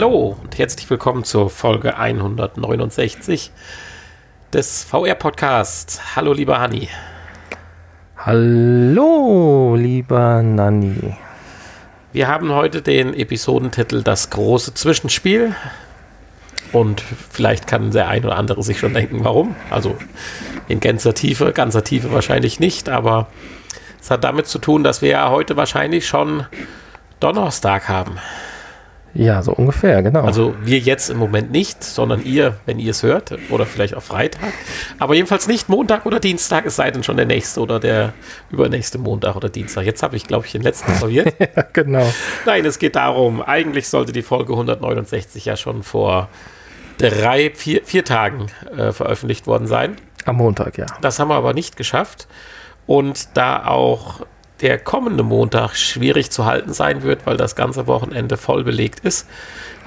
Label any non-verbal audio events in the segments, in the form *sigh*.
Hallo und herzlich willkommen zur Folge 169 des VR-Podcasts. Hallo, lieber Hanni. Hallo, lieber Nanni. Wir haben heute den Episodentitel Das große Zwischenspiel. Und vielleicht kann der ein oder andere sich schon denken, warum. Also in ganzer Tiefe, ganzer Tiefe wahrscheinlich nicht, aber es hat damit zu tun, dass wir ja heute wahrscheinlich schon Donnerstag haben. Ja, so ungefähr, genau. Also wir jetzt im Moment nicht, sondern ihr, wenn ihr es hört, oder vielleicht auch Freitag. Aber jedenfalls nicht Montag oder Dienstag, es sei denn schon der nächste oder der übernächste Montag oder Dienstag. Jetzt habe ich, glaube ich, den letzten *laughs* verwirrt. ja, genau. Nein, es geht darum, eigentlich sollte die Folge 169 ja schon vor drei, vier, vier Tagen äh, veröffentlicht worden sein. Am Montag, ja. Das haben wir aber nicht geschafft. Und da auch der kommende Montag schwierig zu halten sein wird, weil das ganze Wochenende voll belegt ist,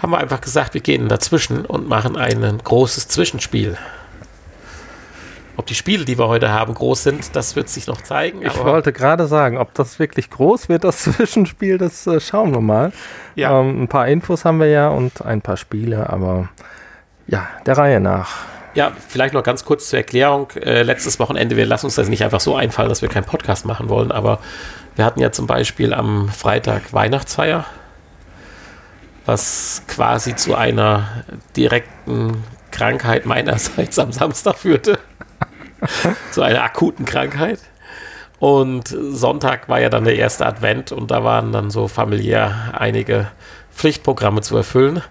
haben wir einfach gesagt, wir gehen dazwischen und machen ein großes Zwischenspiel. Ob die Spiele, die wir heute haben, groß sind, das wird sich noch zeigen. Ich wollte gerade sagen, ob das wirklich groß wird, das *laughs* Zwischenspiel, das äh, schauen wir mal. Ja. Ähm, ein paar Infos haben wir ja und ein paar Spiele, aber ja, der Reihe nach. Ja, vielleicht noch ganz kurz zur Erklärung. Äh, letztes Wochenende, wir lassen uns das nicht einfach so einfallen, dass wir keinen Podcast machen wollen, aber wir hatten ja zum Beispiel am Freitag Weihnachtsfeier, was quasi zu einer direkten Krankheit meinerseits am Samstag führte. *laughs* zu einer akuten Krankheit. Und Sonntag war ja dann der erste Advent und da waren dann so familiär einige Pflichtprogramme zu erfüllen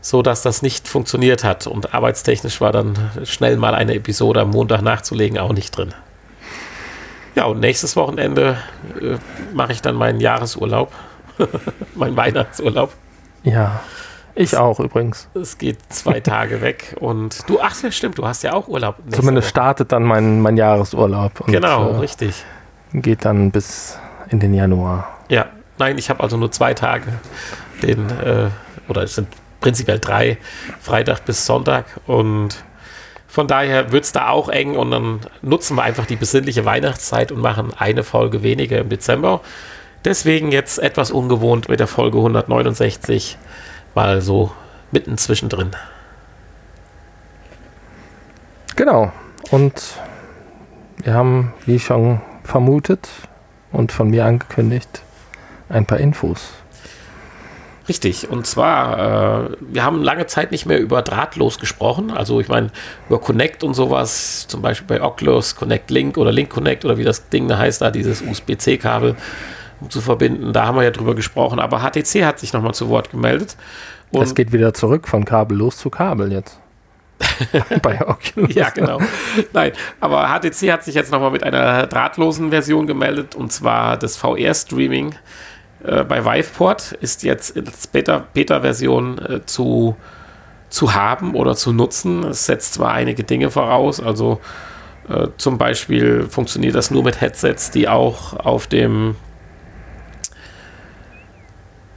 so dass das nicht funktioniert hat. Und arbeitstechnisch war dann schnell mal eine Episode am Montag nachzulegen auch nicht drin. Ja, und nächstes Wochenende äh, mache ich dann meinen Jahresurlaub, *laughs* meinen Weihnachtsurlaub. Ja, ich auch übrigens. Es geht zwei *laughs* Tage weg und du, ach ja, stimmt, du hast ja auch Urlaub. Zumindest Woche. startet dann mein, mein Jahresurlaub. Und, genau, äh, richtig. Geht dann bis in den Januar. Ja, nein, ich habe also nur zwei Tage. Den, äh, oder es sind prinzipiell drei, Freitag bis Sonntag. Und von daher wird es da auch eng und dann nutzen wir einfach die besinnliche Weihnachtszeit und machen eine Folge weniger im Dezember. Deswegen jetzt etwas ungewohnt mit der Folge 169, mal so mitten zwischendrin. Genau. Und wir haben, wie schon vermutet und von mir angekündigt, ein paar Infos Richtig, und zwar, äh, wir haben lange Zeit nicht mehr über drahtlos gesprochen. Also ich meine, über Connect und sowas, zum Beispiel bei Oculus, Connect Link oder Link Connect oder wie das Ding da heißt, da dieses USB-C-Kabel um zu verbinden. Da haben wir ja drüber gesprochen, aber HTC hat sich nochmal zu Wort gemeldet. Und es geht wieder zurück von kabellos zu Kabel jetzt. *laughs* bei Oculus. ja, genau. Nein, aber HTC hat sich jetzt nochmal mit einer drahtlosen Version gemeldet und zwar das VR-Streaming äh, bei Viveport ist jetzt als Beta-Version äh, zu, zu haben oder zu nutzen. Es setzt zwar einige Dinge voraus, also äh, zum Beispiel funktioniert das nur mit Headsets, die auch auf dem,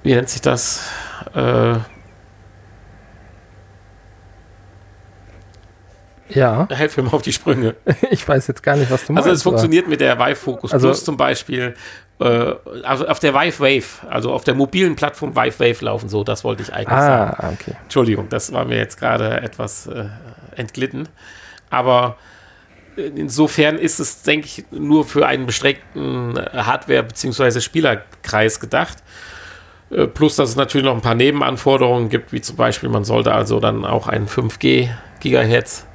wie nennt sich das? Äh, Ja. Helf mir mal auf die Sprünge. *laughs* Ich weiß jetzt gar nicht, was du meinst. Also es funktioniert mit der Vive Focus also Plus zum Beispiel also auf der Vive Wave, also auf der mobilen Plattform Vive Wave laufen so, das wollte ich eigentlich ah, sagen. Okay. Entschuldigung, das war mir jetzt gerade etwas äh, entglitten. Aber insofern ist es, denke ich, nur für einen beschränkten Hardware- bzw. Spielerkreis gedacht. Äh, plus, dass es natürlich noch ein paar Nebenanforderungen gibt, wie zum Beispiel, man sollte also dann auch ein 5G Gigahertz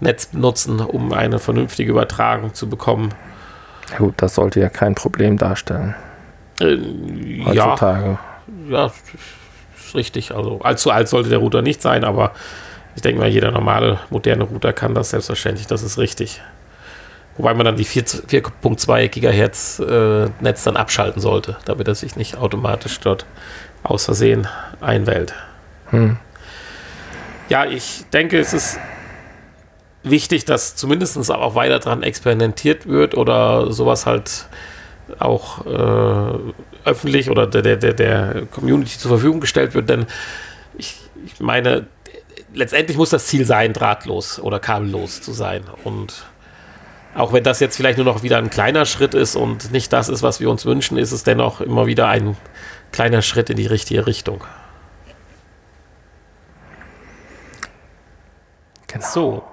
Netz benutzen, um eine vernünftige Übertragung zu bekommen. Ja gut, das sollte ja kein Problem darstellen. Äh, Heutzutage. Ja, ja, ist richtig. Also allzu alt sollte der Router nicht sein, aber ich denke mal, jeder normale, moderne Router kann das selbstverständlich. Das ist richtig. Wobei man dann die 4.2 Gigahertz äh, Netz dann abschalten sollte, damit er sich nicht automatisch dort aus Versehen einwählt. Hm. Ja, ich denke, es ist wichtig, dass zumindest auch weiter dran experimentiert wird oder sowas halt auch äh, öffentlich oder der, der, der Community zur Verfügung gestellt wird, denn ich, ich meine, letztendlich muss das Ziel sein, drahtlos oder kabellos zu sein. Und auch wenn das jetzt vielleicht nur noch wieder ein kleiner Schritt ist und nicht das ist, was wir uns wünschen, ist es dennoch immer wieder ein kleiner Schritt in die richtige Richtung. Genau. So.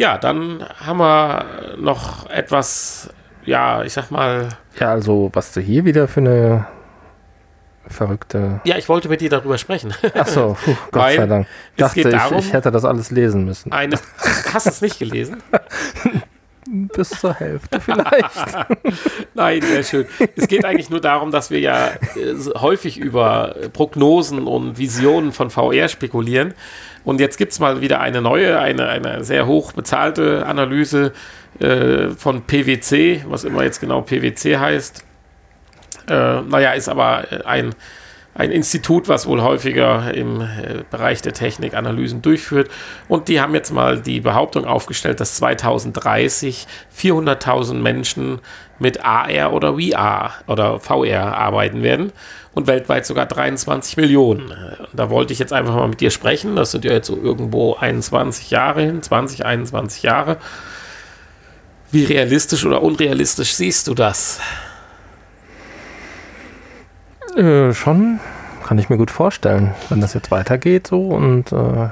Ja, dann haben wir noch etwas, ja, ich sag mal. Ja, also, was du hier wieder für eine verrückte. Ja, ich wollte mit dir darüber sprechen. Ach so, *laughs* puh, Gott Weil sei Dank. Ich dachte, darum, ich, ich hätte das alles lesen müssen. Eine, *laughs* hast du es nicht gelesen? *laughs* Bis zur Hälfte vielleicht. Nein, sehr schön. Es geht eigentlich nur darum, dass wir ja äh, häufig über Prognosen und Visionen von VR spekulieren. Und jetzt gibt es mal wieder eine neue, eine, eine sehr hoch bezahlte Analyse äh, von PwC, was immer jetzt genau PwC heißt. Äh, naja, ist aber ein ein Institut, was wohl häufiger im äh, Bereich der Technik Analysen durchführt. Und die haben jetzt mal die Behauptung aufgestellt, dass 2030 400.000 Menschen mit AR oder VR oder VR arbeiten werden und weltweit sogar 23 Millionen. Da wollte ich jetzt einfach mal mit dir sprechen. Das sind ja jetzt so irgendwo 21 Jahre hin, 20, 21 Jahre. Wie realistisch oder unrealistisch siehst du das? Äh, schon kann ich mir gut vorstellen, wenn das jetzt weitergeht so und äh,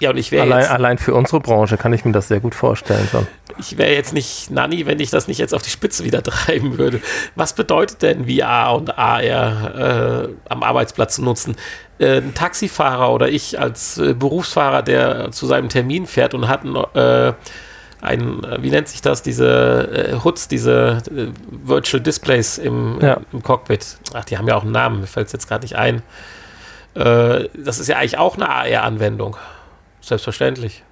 ja, und ich wäre allein, allein für unsere Branche kann ich mir das sehr gut vorstellen schon. Ich wäre jetzt nicht Nanny, wenn ich das nicht jetzt auf die Spitze wieder *laughs* treiben würde. Was bedeutet denn VR und AR äh, am Arbeitsplatz zu nutzen? Äh, ein Taxifahrer oder ich als äh, Berufsfahrer, der zu seinem Termin fährt und hat ein äh, ein, äh, wie nennt sich das, diese äh, HUDs, diese äh, Virtual Displays im, ja. im, Cockpit. Ach, die haben ja auch einen Namen, mir fällt es jetzt gerade nicht ein. Äh, das ist ja eigentlich auch eine AR-Anwendung. Selbstverständlich.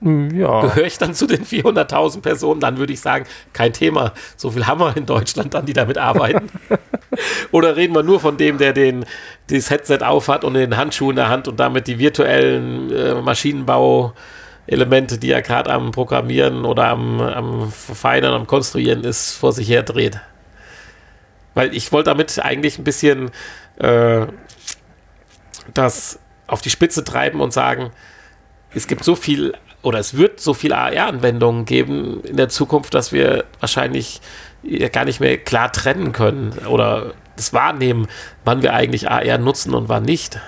Hm, ja. Gehöre ich dann zu den 400.000 Personen, dann würde ich sagen, kein Thema. So viel haben wir in Deutschland dann, die damit arbeiten. *laughs* Oder reden wir nur von dem, der den, dieses Headset aufhat und den Handschuh in der Hand und damit die virtuellen äh, Maschinenbau- Elemente, die er gerade am Programmieren oder am, am Verfeinern, am Konstruieren ist, vor sich her dreht. Weil ich wollte damit eigentlich ein bisschen äh, das auf die Spitze treiben und sagen, es gibt so viel oder es wird so viel AR-Anwendungen geben in der Zukunft, dass wir wahrscheinlich gar nicht mehr klar trennen können oder das wahrnehmen, wann wir eigentlich AR nutzen und wann nicht.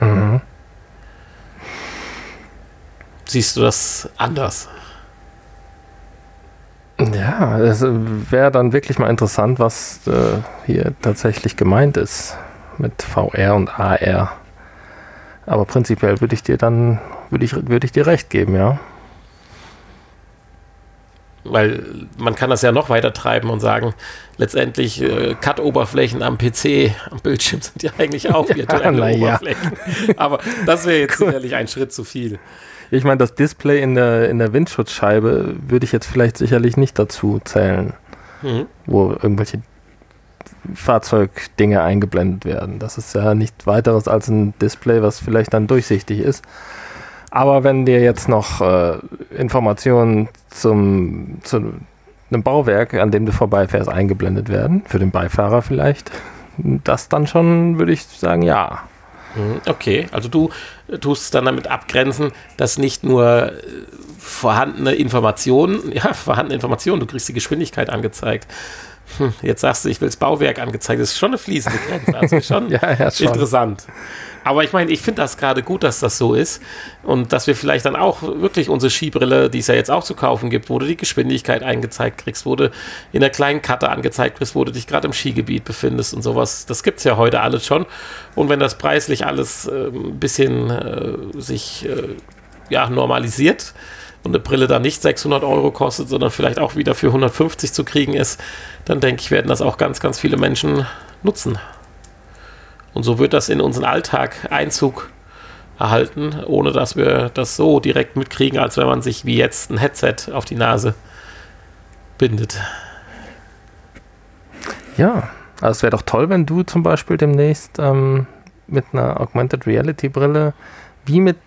Mhm siehst du das anders? Ja, es wäre dann wirklich mal interessant, was äh, hier tatsächlich gemeint ist mit VR und AR. Aber prinzipiell würde ich dir dann, würde ich, würde ich dir recht geben, ja. Weil man kann das ja noch weiter treiben und sagen, letztendlich äh, Cut-Oberflächen am PC, am Bildschirm sind ja eigentlich *laughs* auch virtuelle ja, Oberflächen. Ja. Aber das wäre jetzt sicherlich ein Schritt zu viel. Ich meine, das Display in der, in der Windschutzscheibe würde ich jetzt vielleicht sicherlich nicht dazu zählen, mhm. wo irgendwelche Fahrzeugdinge eingeblendet werden. Das ist ja nichts weiteres als ein Display, was vielleicht dann durchsichtig ist. Aber wenn dir jetzt noch äh, Informationen zum, zu einem Bauwerk, an dem du vorbeifährst, eingeblendet werden, für den Beifahrer vielleicht, das dann schon, würde ich sagen, ja. Mhm, okay, also du tust es dann damit abgrenzen, dass nicht nur äh, vorhandene Informationen, *laughs* ja, vorhandene Informationen, du kriegst die Geschwindigkeit angezeigt. Hm, jetzt sagst du, ich will das Bauwerk angezeigt. Das ist schon eine fließende Grenze. Also schon, *laughs* ja, ja, schon. interessant. Aber ich meine, ich finde das gerade gut, dass das so ist und dass wir vielleicht dann auch wirklich unsere Skibrille, die es ja jetzt auch zu kaufen gibt, wo du die Geschwindigkeit eingezeigt kriegst, wo du in der kleinen Karte angezeigt wirst, wo du dich gerade im Skigebiet befindest und sowas. Das gibt es ja heute alles schon. Und wenn das preislich alles äh, ein bisschen äh, sich äh, ja, normalisiert, und eine Brille dann nicht 600 Euro kostet, sondern vielleicht auch wieder für 150 zu kriegen ist, dann denke ich, werden das auch ganz, ganz viele Menschen nutzen. Und so wird das in unseren Alltag Einzug erhalten, ohne dass wir das so direkt mitkriegen, als wenn man sich wie jetzt ein Headset auf die Nase bindet. Ja, also es wäre doch toll, wenn du zum Beispiel demnächst ähm, mit einer Augmented Reality Brille wie mit,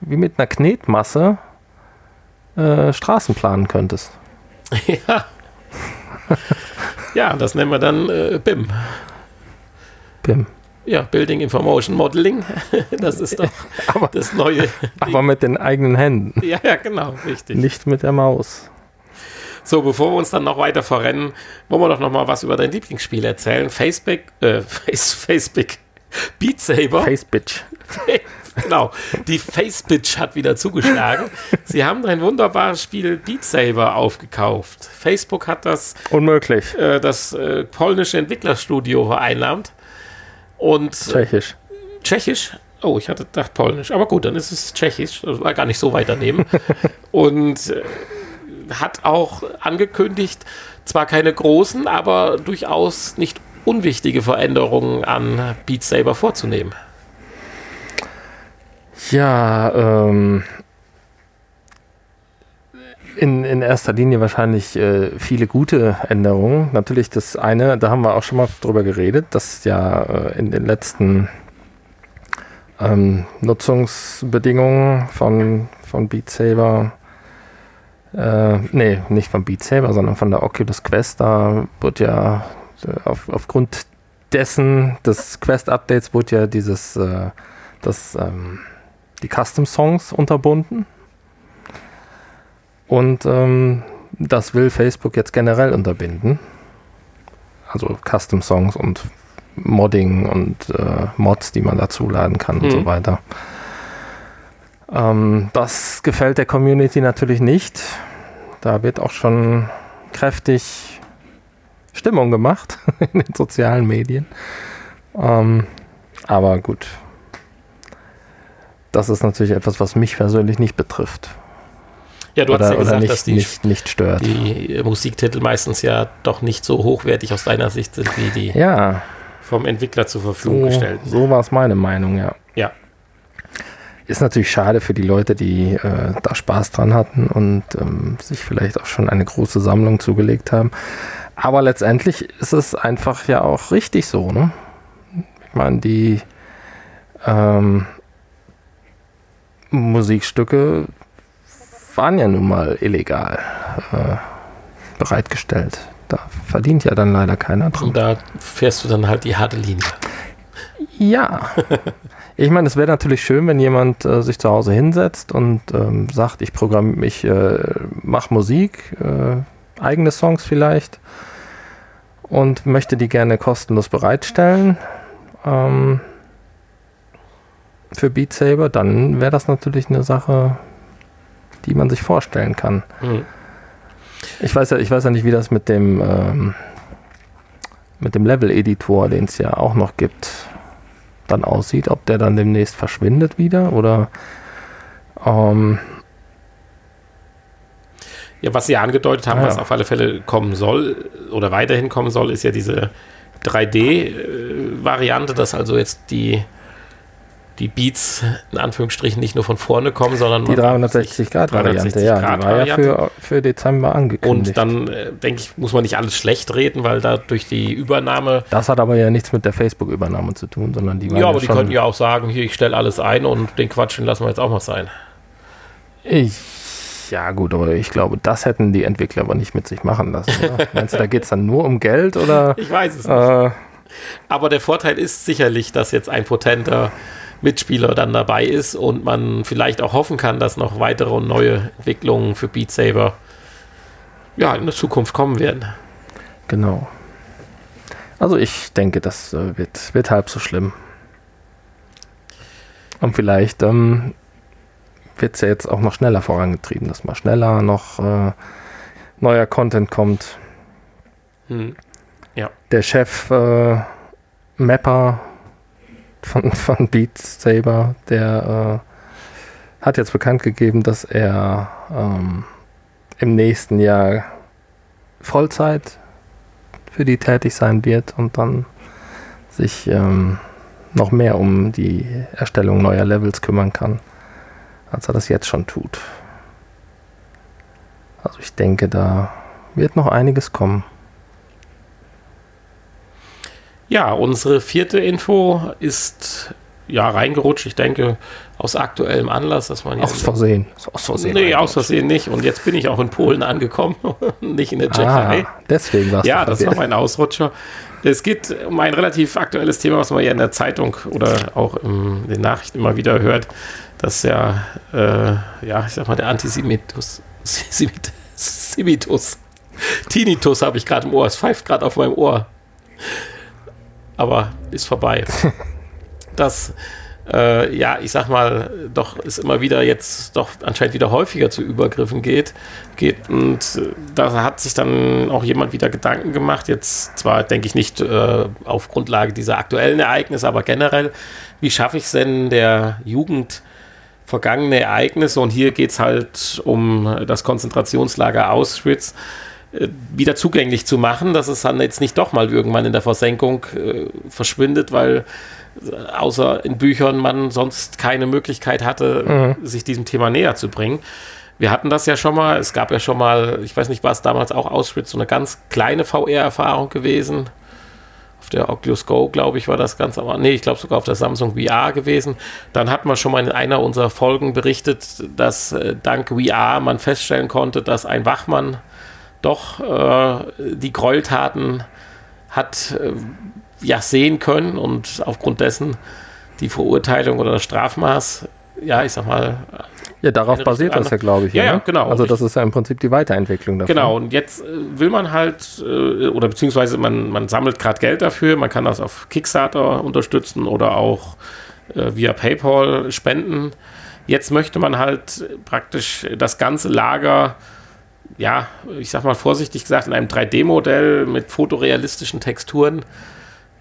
wie mit einer Knetmasse äh, Straßen planen könntest. *laughs* Ja. ja, das nennen wir dann äh, BIM. BIM. Ja, Building Information Modeling. *laughs* Das ist doch *laughs* aber, das neue. Aber mit den eigenen Händen. Ja, ja, genau, richtig. Nicht mit der Maus. So, bevor wir uns dann noch weiter verrennen, wollen wir doch noch mal was über dein Lieblingsspiel erzählen. Facebook, äh, Face, Facebook, Beat Saber. Face Bitch. *laughs* genau. Die Facebitch hat wieder zugeschlagen. Sie haben ein wunderbares Spiel Beat Saber aufgekauft. Facebook hat das unmöglich äh, das äh, polnische Entwicklerstudio vereinnahmt und Tschechisch. Äh, Tschechisch. Oh, ich hatte gedacht Polnisch. Aber gut, dann ist es Tschechisch. Das war gar nicht so weit daneben. *laughs* und äh, hat auch angekündigt, zwar keine großen, aber durchaus nicht unwichtige Veränderungen an Beat Saber vorzunehmen. Ja, ähm, in, in erster Linie wahrscheinlich äh, viele gute Änderungen. Natürlich das eine, da haben wir auch schon mal drüber geredet, dass ja äh, in den letzten ähm, Nutzungsbedingungen von, von Beat Saber, äh, nee, nicht von Beat Saber, sondern von der Oculus Quest, da wird ja äh, auf, aufgrund dessen, des Quest-Updates, wurde ja dieses, äh, das, ähm, die Custom-Songs unterbunden. Und ähm, das will Facebook jetzt generell unterbinden. Also Custom-Songs und Modding und äh, Mods, die man dazu laden kann mhm. und so mhm. weiter. Ähm, das gefällt der Community natürlich nicht. Da wird auch schon kräftig Stimmung gemacht *laughs* in den sozialen Medien. Ähm, aber gut. Das ist natürlich etwas, was mich persönlich nicht betrifft. Ja, du oder, hast ja gesagt, nicht, dass die, nicht, nicht stört. die Musiktitel meistens ja doch nicht so hochwertig aus deiner Sicht sind wie die ja. vom Entwickler zur Verfügung so, gestellt. So war es meine Meinung, ja. Ja. Ist natürlich schade für die Leute, die äh, da Spaß dran hatten und ähm, sich vielleicht auch schon eine große Sammlung zugelegt haben. Aber letztendlich ist es einfach ja auch richtig so, ne? Ich meine, die ähm, Musikstücke waren ja nun mal illegal äh, bereitgestellt. Da verdient ja dann leider keiner dran. Und da fährst du dann halt die harte Linie. Ja. *laughs* ich meine, es wäre natürlich schön, wenn jemand äh, sich zu Hause hinsetzt und ähm, sagt, ich programm, ich äh, mache Musik, äh, eigene Songs vielleicht und möchte die gerne kostenlos bereitstellen ähm, für Beat Saber, dann wäre das natürlich eine Sache, die man sich vorstellen kann. Mhm. Ich weiß ja, ich weiß ja nicht, wie das mit dem ähm, mit dem Level-Editor, den es ja auch noch gibt, dann aussieht, ob der dann demnächst verschwindet wieder oder ähm, ja, was Sie ja angedeutet haben, ah, ja. was auf alle Fälle kommen soll oder weiterhin kommen soll, ist ja diese 3D-Variante, dass also jetzt die, die Beats in Anführungsstrichen nicht nur von vorne kommen, sondern die 360-Grad-Variante, ja, die war ja für, für Dezember angekündigt. Und dann, äh, denke ich, muss man nicht alles schlecht reden, weil da durch die Übernahme. Das hat aber ja nichts mit der Facebook-Übernahme zu tun, sondern die Ja, aber ja die könnten ja auch sagen, hier, ich stelle alles ein und den Quatsch, den lassen wir jetzt auch mal sein. Ich ja, gut, aber ich glaube, das hätten die Entwickler aber nicht mit sich machen lassen. *laughs* Meinst du, da geht es dann nur um Geld oder? Ich weiß es nicht. Äh, aber der Vorteil ist sicherlich, dass jetzt ein potenter Mitspieler dann dabei ist und man vielleicht auch hoffen kann, dass noch weitere und neue Entwicklungen für Beat Saber ja, in der Zukunft kommen werden. Genau. Also ich denke, das äh, wird, wird halb so schlimm. Und vielleicht ähm, wird es ja jetzt auch noch schneller vorangetrieben, dass mal schneller noch äh, neuer Content kommt. Hm. Ja. Der Chef äh, Mapper von, von Beat Saber, der äh, hat jetzt bekannt gegeben, dass er ähm, im nächsten Jahr Vollzeit für die tätig sein wird und dann sich ähm, noch mehr um die Erstellung neuer Levels kümmern kann als er das jetzt schon tut. Also ich denke, da wird noch einiges kommen. Ja, unsere vierte Info ist ja reingerutscht. Ich denke, aus aktuellem Anlass, dass man jetzt. Aus Versehen. Aus Versehen. Nee, aus Versehen nicht. Und jetzt bin ich auch in Polen angekommen, *laughs* nicht in der Tschechei. Ah, deswegen war es Ja, das war mein Ausrutscher. Es geht um ein relativ aktuelles Thema, was man ja in der Zeitung oder auch in den Nachrichten immer wieder hört dass ja, äh, ja, ich sag mal, der Antisemitus, Semitus, Tinnitus habe ich gerade im Ohr, es pfeift gerade auf meinem Ohr. Aber ist vorbei. *laughs* dass äh, ja, ich sag mal, doch es immer wieder jetzt doch anscheinend wieder häufiger zu Übergriffen geht. geht und äh, da hat sich dann auch jemand wieder Gedanken gemacht, jetzt zwar denke ich nicht äh, auf Grundlage dieser aktuellen Ereignisse, aber generell, wie schaffe ich es denn der Jugend vergangene Ereignisse und hier geht es halt um das Konzentrationslager Auschwitz wieder zugänglich zu machen, dass es dann jetzt nicht doch mal irgendwann in der Versenkung äh, verschwindet, weil äh, außer in Büchern man sonst keine Möglichkeit hatte, mhm. sich diesem Thema näher zu bringen. Wir hatten das ja schon mal, es gab ja schon mal, ich weiß nicht, war es damals auch Auschwitz, so eine ganz kleine VR-Erfahrung gewesen. Auf der Oculus Go, glaube ich, war das ganz, aber nee, ich glaube sogar auf der Samsung VR gewesen. Dann hatten wir schon mal in einer unserer Folgen berichtet, dass äh, dank VR man feststellen konnte, dass ein Wachmann doch äh, die Gräueltaten hat äh, ja sehen können und aufgrund dessen die Verurteilung oder das Strafmaß, ja, ich sag mal. Ja, darauf basiert das ja, glaube ich. Ja, ja, ne? genau. Also das ist ja im Prinzip die Weiterentwicklung davon. Genau, und jetzt äh, will man halt, äh, oder beziehungsweise man, man sammelt gerade Geld dafür, man kann das auf Kickstarter unterstützen oder auch äh, via PayPal spenden. Jetzt möchte man halt praktisch das ganze Lager ja, ich sag mal vorsichtig gesagt, in einem 3D-Modell mit fotorealistischen Texturen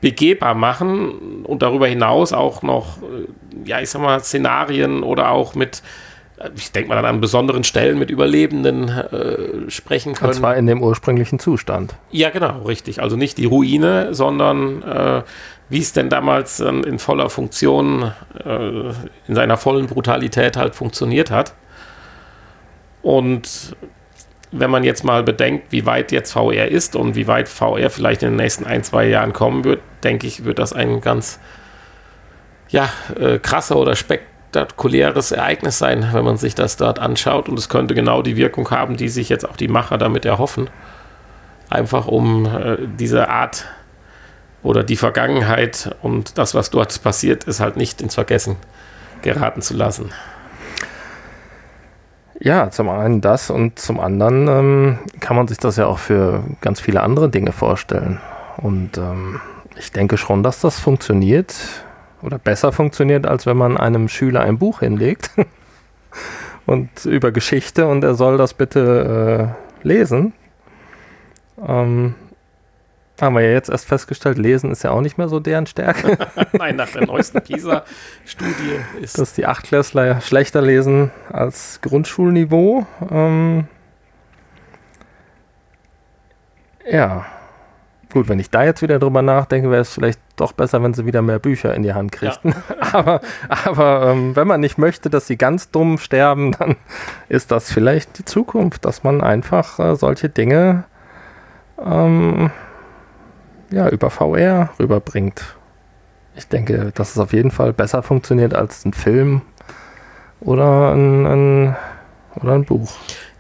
begehbar machen und darüber hinaus auch noch, äh, ja, ich sag mal, Szenarien oder auch mit, äh, ich denke mal an besonderen Stellen mit Überlebenden äh, sprechen können. Und zwar in dem ursprünglichen Zustand. Ja, genau, richtig. Also nicht die Ruine, sondern äh, wie es denn damals äh, in voller Funktion, äh, in seiner vollen Brutalität halt funktioniert hat. Und wenn man jetzt mal bedenkt, wie weit jetzt VR ist und wie weit VR vielleicht in den nächsten ein, zwei Jahren kommen wird, denke ich, wird das ein ganz ja, äh, krasser oder spektakuläres Ereignis sein, wenn man sich das dort anschaut. Und es könnte genau die Wirkung haben, die sich jetzt auch die Macher damit erhoffen. Einfach um äh, diese Art oder die Vergangenheit und das, was dort passiert ist, halt nicht ins Vergessen geraten zu lassen. Ja, zum einen das und zum anderen ähm, kann man sich das ja auch für ganz viele andere Dinge vorstellen. Und ähm, ich denke schon, dass das funktioniert oder besser funktioniert, als wenn man einem Schüler ein Buch hinlegt *laughs* und über Geschichte und er soll das bitte äh, lesen. Ähm, haben wir ja jetzt erst festgestellt, Lesen ist ja auch nicht mehr so deren Stärke. *laughs* Nein, nach der neuesten PISA-Studie ist. Dass die Achtklässler schlechter lesen als Grundschulniveau. Ähm ja. Gut, wenn ich da jetzt wieder drüber nachdenke, wäre es vielleicht doch besser, wenn sie wieder mehr Bücher in die Hand kriegten. Ja. *laughs* aber aber ähm, wenn man nicht möchte, dass sie ganz dumm sterben, dann ist das vielleicht die Zukunft, dass man einfach äh, solche Dinge ähm, ja, über VR rüberbringt. Ich denke, dass es auf jeden Fall besser funktioniert als ein Film oder ein, ein, oder ein Buch.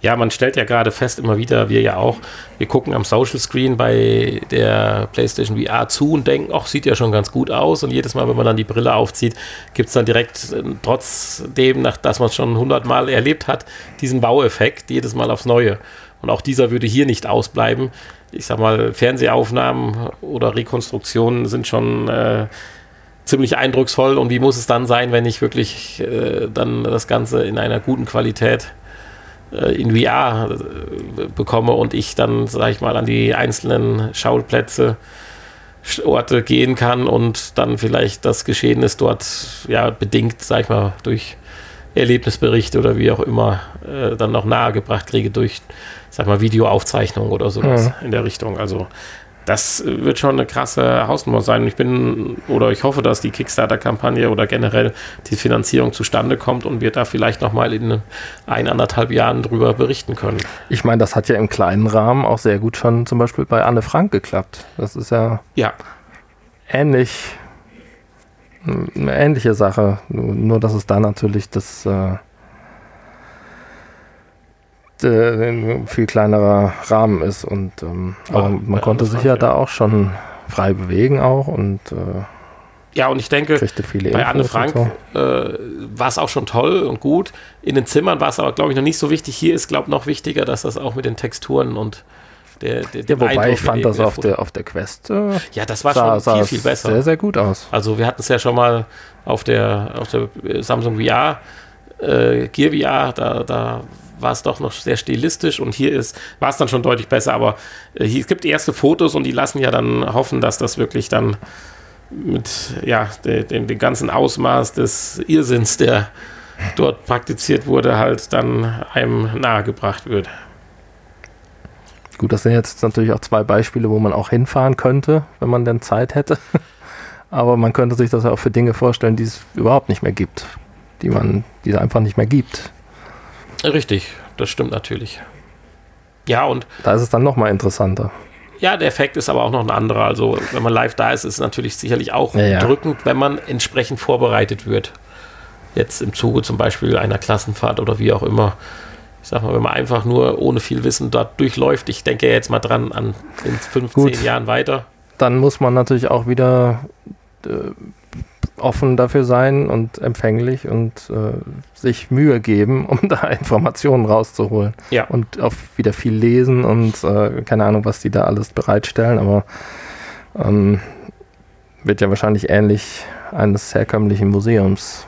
Ja, man stellt ja gerade fest, immer wieder, wir ja auch, wir gucken am Social Screen bei der PlayStation VR zu und denken, ach, sieht ja schon ganz gut aus. Und jedes Mal, wenn man dann die Brille aufzieht, gibt es dann direkt, äh, trotzdem, nach, dass man es schon hundertmal erlebt hat, diesen Baueffekt jedes Mal aufs Neue. Und auch dieser würde hier nicht ausbleiben ich sag mal, Fernsehaufnahmen oder Rekonstruktionen sind schon äh, ziemlich eindrucksvoll. Und wie muss es dann sein, wenn ich wirklich äh, dann das Ganze in einer guten Qualität äh, in VR äh, bekomme und ich dann, sag ich mal, an die einzelnen Schauplätze Orte gehen kann und dann vielleicht das Geschehnis dort ja bedingt, sag ich mal, durch Erlebnisberichte oder wie auch immer äh, dann noch nahegebracht kriege durch sag mal, Videoaufzeichnung oder sowas ja. in der Richtung. Also das wird schon eine krasse Hausnummer sein. Ich bin oder ich hoffe, dass die Kickstarter-Kampagne oder generell die Finanzierung zustande kommt und wir da vielleicht nochmal in ein, anderthalb Jahren drüber berichten können. Ich meine, das hat ja im kleinen Rahmen auch sehr gut schon zum Beispiel bei Anne Frank geklappt. Das ist ja, ja. ähnlich, eine ähnliche Sache. Nur, nur dass es da natürlich das äh, äh, ein viel kleinerer Rahmen ist. Und ähm, oh, aber man konnte sich ja da auch schon frei bewegen auch und äh, ja, und ich denke, bei Anne Frank so. äh, war es auch schon toll und gut. In den Zimmern war es aber, glaube ich, noch nicht so wichtig. Hier ist, glaube ich, noch wichtiger, dass das auch mit den Texturen und Der, der, ja, wobei Eindruck ich fand das auf der, auf der Quest. Äh, ja, das war sah, schon viel, viel besser. Sehr, sehr gut aus. Also wir hatten es ja schon mal auf der, auf der Samsung VR, äh, Gear VR, da, da war es doch noch sehr stilistisch und hier ist, war es dann schon deutlich besser, aber äh, hier, es gibt erste Fotos und die lassen ja dann hoffen, dass das wirklich dann mit ja, dem, dem ganzen Ausmaß des Irrsinns, der dort praktiziert wurde, halt dann einem nahegebracht wird. Gut, das sind jetzt natürlich auch zwei Beispiele, wo man auch hinfahren könnte, wenn man denn Zeit hätte. *laughs* Aber man könnte sich das ja auch für Dinge vorstellen, die es überhaupt nicht mehr gibt, die man, die es einfach nicht mehr gibt. Richtig, das stimmt natürlich. Ja, und. Da ist es dann nochmal interessanter. Ja, der Effekt ist aber auch noch ein anderer. Also, wenn man live da ist, ist es natürlich sicherlich auch ja, drückend, wenn man entsprechend vorbereitet wird. Jetzt im Zuge zum Beispiel einer Klassenfahrt oder wie auch immer. Ich sag mal, wenn man einfach nur ohne viel Wissen dort durchläuft, ich denke jetzt mal dran an in 15 Jahren weiter. Dann muss man natürlich auch wieder äh, offen dafür sein und empfänglich und äh, sich Mühe geben, *laughs* um da Informationen rauszuholen. Ja. Und auch wieder viel lesen und äh, keine Ahnung, was die da alles bereitstellen, aber ähm, wird ja wahrscheinlich ähnlich eines herkömmlichen Museums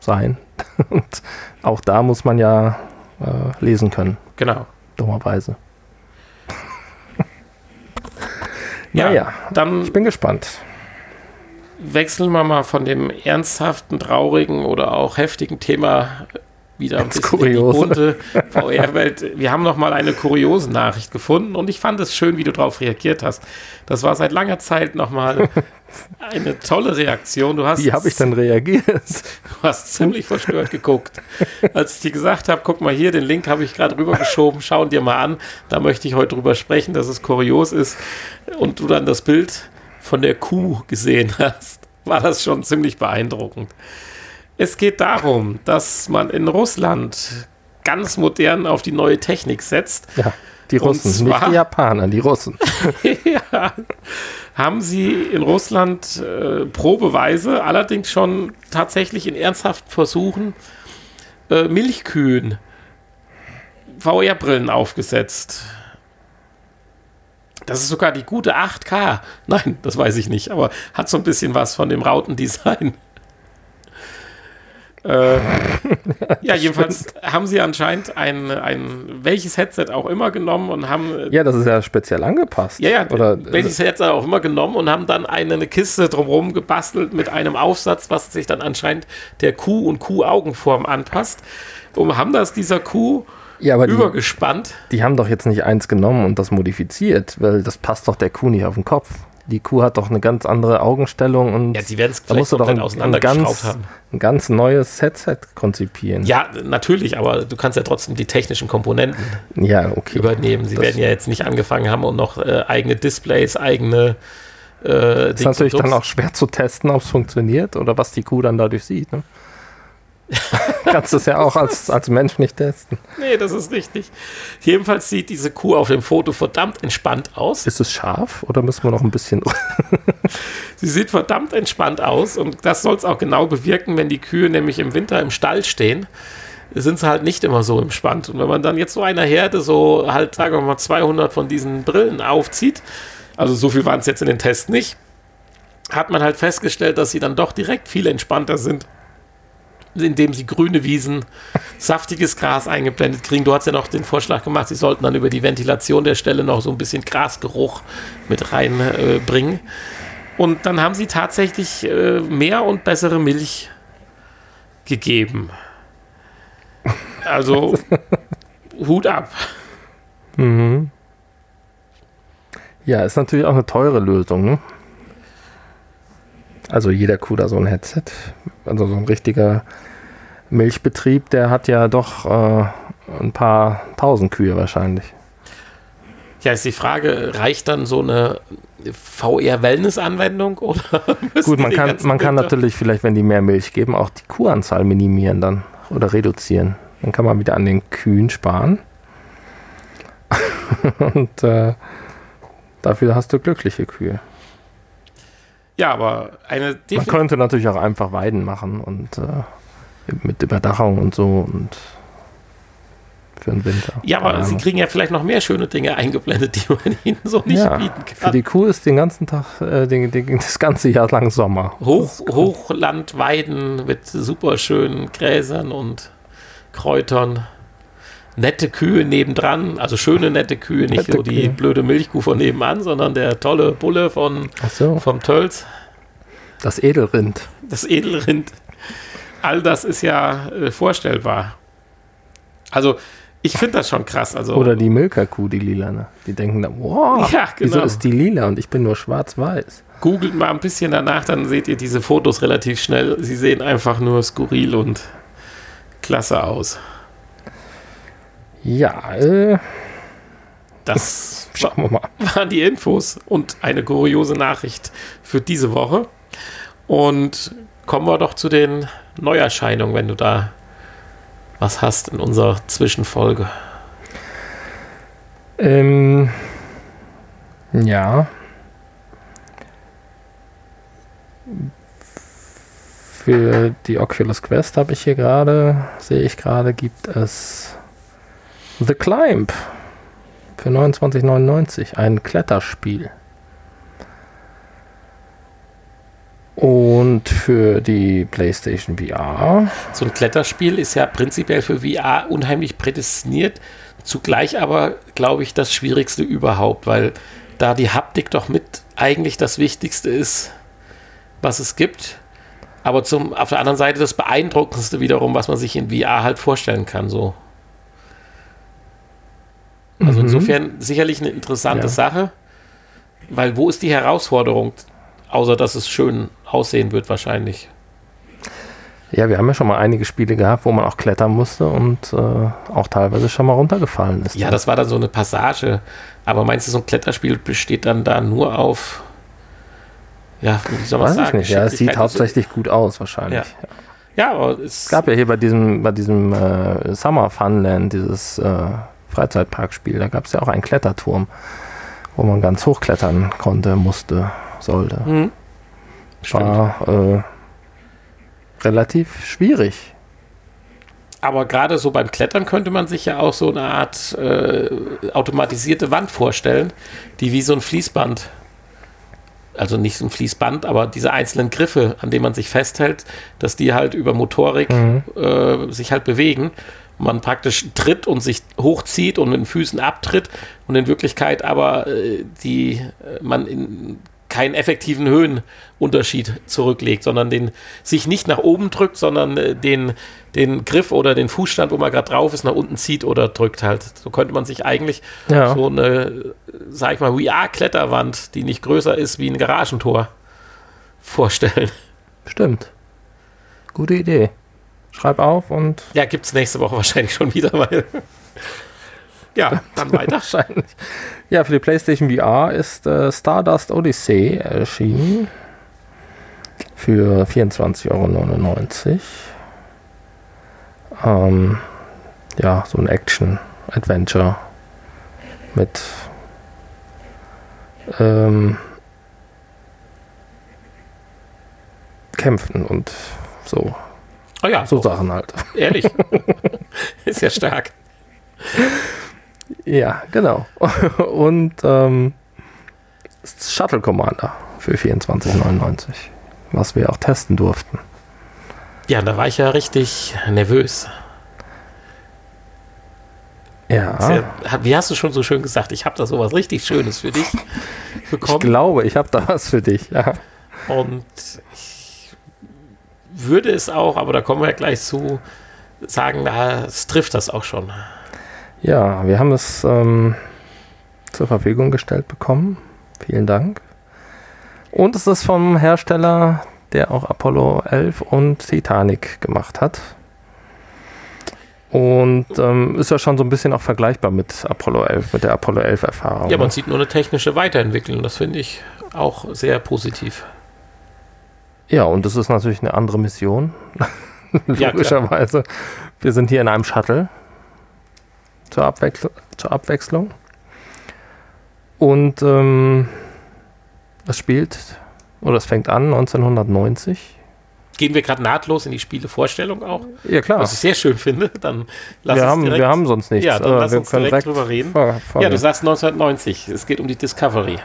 sein. *laughs* und auch da muss man ja äh, lesen können. Genau. Dummerweise. ja, ja, dann. Ich bin gespannt wechseln wir mal von dem ernsthaften, traurigen oder auch heftigen Thema wieder ein bisschen kuriose. in die bunte VR-Welt. Wir haben noch mal eine kuriose Nachricht gefunden und ich fand es schön, wie du darauf reagiert hast. Das war seit langer Zeit noch mal eine tolle Reaktion. Du hast, wie habe ich dann reagiert? Du hast ziemlich verstört geguckt. Als ich dir gesagt habe, guck mal hier, den Link habe ich gerade rübergeschoben, schau dir mal an. Da möchte ich heute drüber sprechen, dass es kurios ist. Und du dann das Bild von der Kuh gesehen hast, *laughs* war das schon ziemlich beeindruckend. Es geht darum, dass man in Russland ganz modern auf die neue Technik setzt. Ja, die Russen, zwar, nicht die Japaner, die Russen. *laughs* ja, haben sie in Russland äh, probeweise, allerdings schon tatsächlich in ernsthaften Versuchen, äh, Milchkühen VR-Brillen aufgesetzt. Das ist sogar die gute 8K. Nein, das weiß ich nicht, aber hat so ein bisschen was von dem Rautendesign. *laughs* äh, *laughs* ja, jedenfalls haben sie anscheinend ein, ein welches Headset auch immer genommen und haben. Äh, ja, das ist ja speziell angepasst. Ja, ja, oder welches Headset auch immer genommen und haben dann eine, eine Kiste drumherum gebastelt mit einem Aufsatz, was sich dann anscheinend der Kuh- und Kuh-Augenform anpasst. Und haben das dieser Kuh ja, aber übergespannt. Die, die haben doch jetzt nicht eins genommen und das modifiziert, weil das passt doch der Kuh nicht auf den Kopf. Die Kuh hat doch eine ganz andere Augenstellung und ja, sie werden es vielleicht doch ein, ein, ganz, haben. ein ganz neues Headset konzipieren. Ja, natürlich, aber du kannst ja trotzdem die technischen Komponenten ja, okay. übernehmen. Sie das werden ja jetzt nicht angefangen haben und noch äh, eigene Displays, eigene äh, Das ist natürlich dann auch schwer zu testen, ob es funktioniert oder was die Kuh dann dadurch sieht. Ne? *laughs* Kannst du es ja auch als, als Mensch nicht testen. Nee, das ist richtig. Jedenfalls sieht diese Kuh auf dem Foto verdammt entspannt aus. Ist es scharf oder müssen wir noch ein bisschen. *laughs* sie sieht verdammt entspannt aus und das soll es auch genau bewirken, wenn die Kühe nämlich im Winter im Stall stehen sind sie halt nicht immer so entspannt. Und wenn man dann jetzt so einer Herde so halt, sagen wir mal, 200 von diesen Brillen aufzieht, also so viel waren es jetzt in den Tests nicht, hat man halt festgestellt, dass sie dann doch direkt viel entspannter sind indem sie grüne Wiesen, saftiges Gras eingeblendet kriegen. Du hast ja noch den Vorschlag gemacht, sie sollten dann über die Ventilation der Stelle noch so ein bisschen Grasgeruch mit reinbringen. Äh, und dann haben sie tatsächlich äh, mehr und bessere Milch gegeben. Also *laughs* Hut ab. Mhm. Ja, ist natürlich auch eine teure Lösung. Ne? Also jeder Kuh da so ein Headset. Also so ein richtiger Milchbetrieb, der hat ja doch äh, ein paar tausend Kühe wahrscheinlich. Ja, ist die Frage, reicht dann so eine VR-Wellness-Anwendung? *laughs* Gut, man kann, man kann natürlich vielleicht, wenn die mehr Milch geben, auch die Kuhanzahl minimieren dann oder reduzieren. Dann kann man wieder an den Kühen sparen. *laughs* Und äh, dafür hast du glückliche Kühe. Ja, aber eine Man könnte natürlich auch einfach Weiden machen und äh, mit Überdachung und so und für den Winter. Ja, aber sie kriegen ja vielleicht noch mehr schöne Dinge eingeblendet, die man ihnen so nicht ja, bieten kann. Für die Kuh ist den ganzen Tag, äh, den, den, das ganze Jahr lang Sommer. Hoch, Hochlandweiden mit super schönen Gräsern und Kräutern. Nette Kühe nebendran, also schöne nette Kühe, nicht nette so die Kühe. blöde Milchkuh von nebenan, sondern der tolle Bulle von, so. vom Tölz. Das Edelrind. Das Edelrind. All das ist ja äh, vorstellbar. Also, ich finde das schon krass. Also, Oder die Milka-Kuh, die lilane. Die denken dann, wow, ja, genau. wieso ist die lila und ich bin nur schwarz-weiß? Googelt mal ein bisschen danach, dann seht ihr diese Fotos relativ schnell. Sie sehen einfach nur skurril und klasse aus. Ja, äh, das schauen wir mal. *laughs* waren die Infos und eine kuriose Nachricht für diese Woche. Und kommen wir doch zu den Neuerscheinungen, wenn du da was hast in unserer Zwischenfolge? Ähm, ja. Für die Oculus Quest habe ich hier gerade, sehe ich gerade, gibt es The Climb für 29,99, ein Kletterspiel. Und für die PlayStation VR. So ein Kletterspiel ist ja prinzipiell für VR unheimlich prädestiniert, zugleich aber, glaube ich, das Schwierigste überhaupt, weil da die Haptik doch mit eigentlich das Wichtigste ist, was es gibt. Aber zum, auf der anderen Seite das Beeindruckendste wiederum, was man sich in VR halt vorstellen kann. So. Also mhm. insofern sicherlich eine interessante ja. Sache, weil wo ist die Herausforderung? Außer dass es schön aussehen wird wahrscheinlich. Ja, wir haben ja schon mal einige Spiele gehabt, wo man auch klettern musste und äh, auch teilweise schon mal runtergefallen ist. Ja, das war dann so eine Passage. Aber meinst du, so ein Kletterspiel besteht dann da nur auf, ja, wie soll man Weiß sagen? Ich nicht. Ja, es sieht hauptsächlich gut aus wahrscheinlich. Ja. Ja, aber es, es gab ja hier bei diesem, bei diesem äh, Summer Funland, dieses äh, Freizeitparkspiel, da gab es ja auch einen Kletterturm, wo man ganz hochklettern konnte, musste sollte. Mhm. War äh, relativ schwierig. Aber gerade so beim Klettern könnte man sich ja auch so eine Art äh, automatisierte Wand vorstellen, die wie so ein Fließband, also nicht so ein Fließband, aber diese einzelnen Griffe, an denen man sich festhält, dass die halt über Motorik mhm. äh, sich halt bewegen. Man praktisch tritt und sich hochzieht und mit den Füßen abtritt und in Wirklichkeit aber äh, die äh, man in keinen effektiven Höhenunterschied zurücklegt, sondern den sich nicht nach oben drückt, sondern äh, den, den Griff oder den Fußstand, wo man gerade drauf ist, nach unten zieht oder drückt halt. So könnte man sich eigentlich ja. so eine, sag ich mal, VR-Kletterwand, die nicht größer ist wie ein Garagentor, vorstellen. Stimmt. Gute Idee. Schreib auf und. Ja, gibt es nächste Woche *laughs* wahrscheinlich schon wieder, weil. *laughs* Ja, dann weiter. Wahrscheinlich. Ja, für die PlayStation VR ist äh, Stardust Odyssey erschienen. Für 24,99 Euro. Ähm, ja, so ein Action-Adventure mit ähm, Kämpfen und so. Oh ja, so Sachen halt. Ehrlich. *laughs* ist ja stark. Ja, genau. *laughs* Und ähm, Shuttle Commander für 24,99, was wir auch testen durften. Ja, da war ich ja richtig nervös. Ja. ja. Wie hast du schon so schön gesagt? Ich habe da sowas richtig Schönes für dich *laughs* bekommen. Ich glaube, ich habe da was für dich, ja. Und ich würde es auch, aber da kommen wir ja gleich zu, sagen, es trifft das auch schon. Ja, wir haben es ähm, zur Verfügung gestellt bekommen. Vielen Dank. Und es ist vom Hersteller, der auch Apollo 11 und Titanic gemacht hat. Und ähm, ist ja schon so ein bisschen auch vergleichbar mit Apollo 11, mit der Apollo 11 Erfahrung. Ja, man ne? sieht nur eine technische Weiterentwicklung. Das finde ich auch sehr positiv. Ja, und das ist natürlich eine andere Mission. *laughs* Logischerweise. Ja, wir sind hier in einem Shuttle zur, Abwechsl zur Abwechslung. Und ähm, es spielt, oder es fängt an 1990 gehen wir gerade nahtlos in die Spielevorstellung auch. Ja, klar. Was ich sehr schön finde. Dann lass wir, haben, direkt, wir haben sonst nichts. Ja, dann lass uns direkt, direkt drüber reden. Fahr, fahr ja, du sagst 1990. Es geht um die Discovery.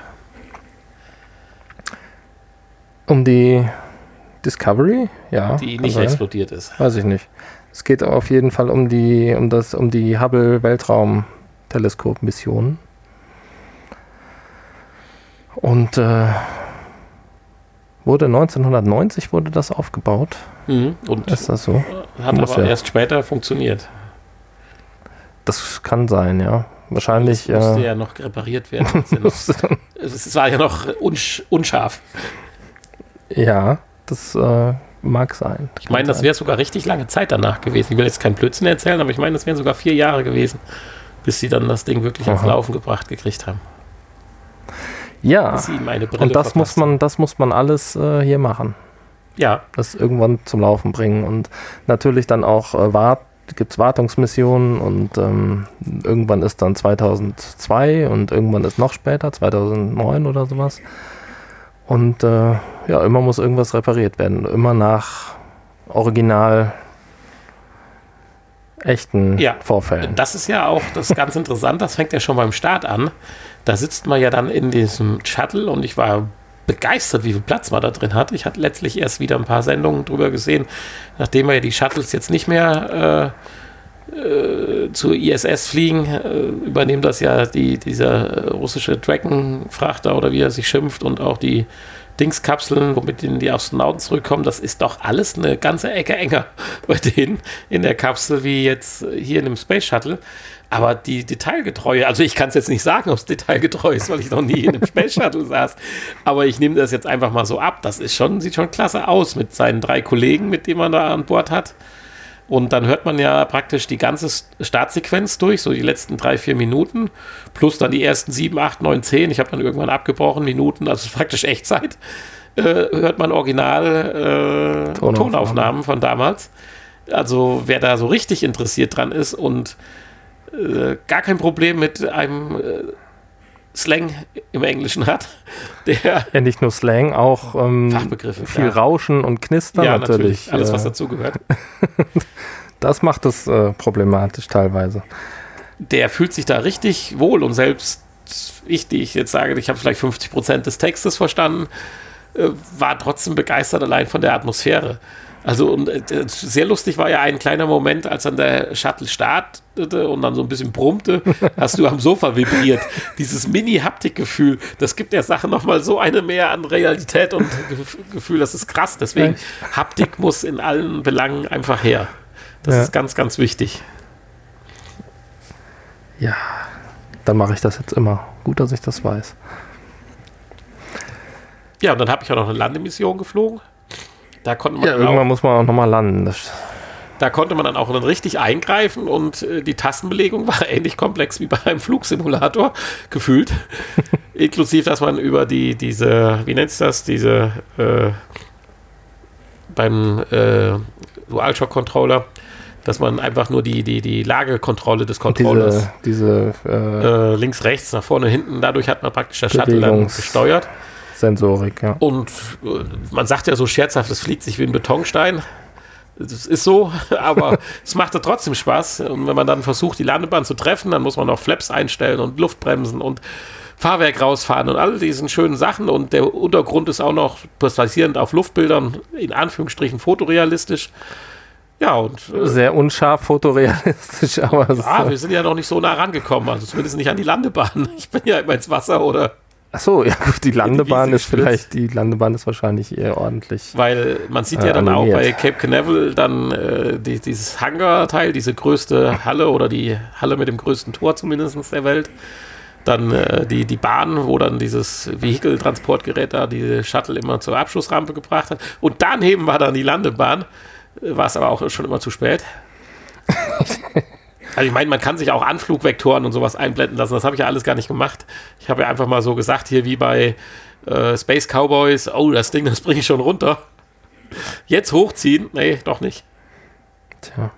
Um die Discovery? Ja. Die nicht sein. explodiert ist. Weiß ich nicht. Es geht auf jeden Fall um die, um das, um die Hubble Weltraum-Teleskop-Mission. Und äh, wurde 1990 wurde das aufgebaut. Mhm. Und ist das so? Hat Muss aber ja. erst später funktioniert. Das kann sein, ja. Wahrscheinlich. Das musste äh, ja noch repariert werden. *laughs* ja noch, es war ja noch unsch unscharf. Ja, das äh, mag sein. Ich meine, das wäre sogar richtig lange Zeit danach gewesen. Ich will jetzt keinen Blödsinn erzählen, aber ich meine, das wären sogar vier Jahre gewesen, bis sie dann das Ding wirklich Aha. ans Laufen gebracht gekriegt haben. Ja, und das muss man, das muss man alles äh, hier machen. Ja. Das irgendwann zum Laufen bringen und natürlich dann auch äh, wart, gibt es Wartungsmissionen und ähm, irgendwann ist dann 2002 und irgendwann ist noch später, 2009 oder sowas. Und äh, ja, immer muss irgendwas repariert werden. Immer nach Original echten ja, Vorfällen. Das ist ja auch das ganz *laughs* interessant. Das fängt ja schon beim Start an. Da sitzt man ja dann in diesem Shuttle und ich war begeistert, wie viel Platz man da drin hat. Ich hatte letztlich erst wieder ein paar Sendungen drüber gesehen, nachdem wir ja die Shuttles jetzt nicht mehr äh, äh, zur ISS fliegen, äh, übernehmen das ja die, dieser russische Dragon-Frachter oder wie er sich schimpft und auch die Dingskapseln, womit die Astronauten zurückkommen, das ist doch alles eine ganze Ecke enger *laughs* bei denen in der Kapsel wie jetzt hier in dem Space Shuttle. Aber die Detailgetreue, also ich kann es jetzt nicht sagen, ob es detailgetreu ist, weil ich noch nie in einem Space Shuttle *laughs* saß. Aber ich nehme das jetzt einfach mal so ab. Das ist schon, sieht schon klasse aus mit seinen drei Kollegen, mit denen man da an Bord hat. Und dann hört man ja praktisch die ganze Startsequenz durch, so die letzten drei, vier Minuten, plus dann die ersten sieben, acht, neun, zehn. Ich habe dann irgendwann abgebrochen, Minuten, also *laughs* praktisch Echtzeit. Äh, hört man original äh, Tonaufnahmen von damals. Also wer da so richtig interessiert dran ist und äh, gar kein Problem mit einem äh, Slang im Englischen hat. Der ja, nicht nur Slang, auch ähm, Fachbegriffe. Viel ja. Rauschen und Knistern ja, natürlich. natürlich. Alles, was dazugehört. *laughs* das macht es äh, problematisch teilweise. Der fühlt sich da richtig wohl und selbst ich, die ich jetzt sage, ich habe vielleicht 50 Prozent des Textes verstanden, äh, war trotzdem begeistert allein von der Atmosphäre. Also und, äh, sehr lustig war ja ein kleiner Moment, als dann der Shuttle startete und dann so ein bisschen brummte, *laughs* hast du am Sofa vibriert. Dieses Mini-Haptik-Gefühl, das gibt der Sache nochmal so eine mehr an Realität und Gefühl, das ist krass. Deswegen, Haptik muss in allen Belangen einfach her. Das ja. ist ganz, ganz wichtig. Ja, dann mache ich das jetzt immer. Gut, dass ich das weiß. Ja, und dann habe ich auch noch eine Landemission geflogen. Da konnte man ja, irgendwann auch, muss man auch nochmal landen. Das da konnte man dann auch dann richtig eingreifen und äh, die Tastenbelegung *laughs* war ähnlich komplex wie bei einem Flugsimulator *laughs* gefühlt. *laughs* Inklusiv, dass man über die, diese, wie nennt es das, diese äh, beim äh, DualShock-Controller, dass man einfach nur die, die, die Lagekontrolle des Controllers diese, diese äh, links, rechts, nach vorne, hinten, dadurch hat man praktisch das Shuttle dann gesteuert. Sensorik, ja. Und äh, man sagt ja so scherzhaft, es fliegt sich wie ein Betonstein. Das ist so, *laughs* aber *laughs* es macht ja trotzdem Spaß. Und wenn man dann versucht, die Landebahn zu treffen, dann muss man auch Flaps einstellen und Luftbremsen und Fahrwerk rausfahren und all diesen schönen Sachen. Und der Untergrund ist auch noch basierend auf Luftbildern, in Anführungsstrichen fotorealistisch. Ja, und. Äh, Sehr unscharf fotorealistisch, *laughs* aber. Ja, wir sind ja noch nicht so nah rangekommen, also zumindest nicht an die Landebahn. Ich bin ja immer ins Wasser oder Achso, *laughs* ja gut, die Landebahn ist vielleicht, die Landebahn ist wahrscheinlich eher ordentlich. Weil man sieht ja äh, dann animiert. auch bei Cape Canaveral dann äh, die, dieses Hangar-Teil, diese größte Halle oder die Halle mit dem größten Tor zumindest der Welt. Dann äh, die, die Bahn, wo dann dieses Vehikeltransportgerät da diese Shuttle immer zur Abschussrampe gebracht hat. Und daneben war dann die Landebahn. War es aber auch schon immer zu spät. *laughs* Also ich meine, man kann sich auch Anflugvektoren und sowas einblenden lassen. Das habe ich ja alles gar nicht gemacht. Ich habe ja einfach mal so gesagt, hier wie bei äh, Space Cowboys, oh, das Ding, das bringe ich schon runter. Jetzt hochziehen? Nee, doch nicht. Tja.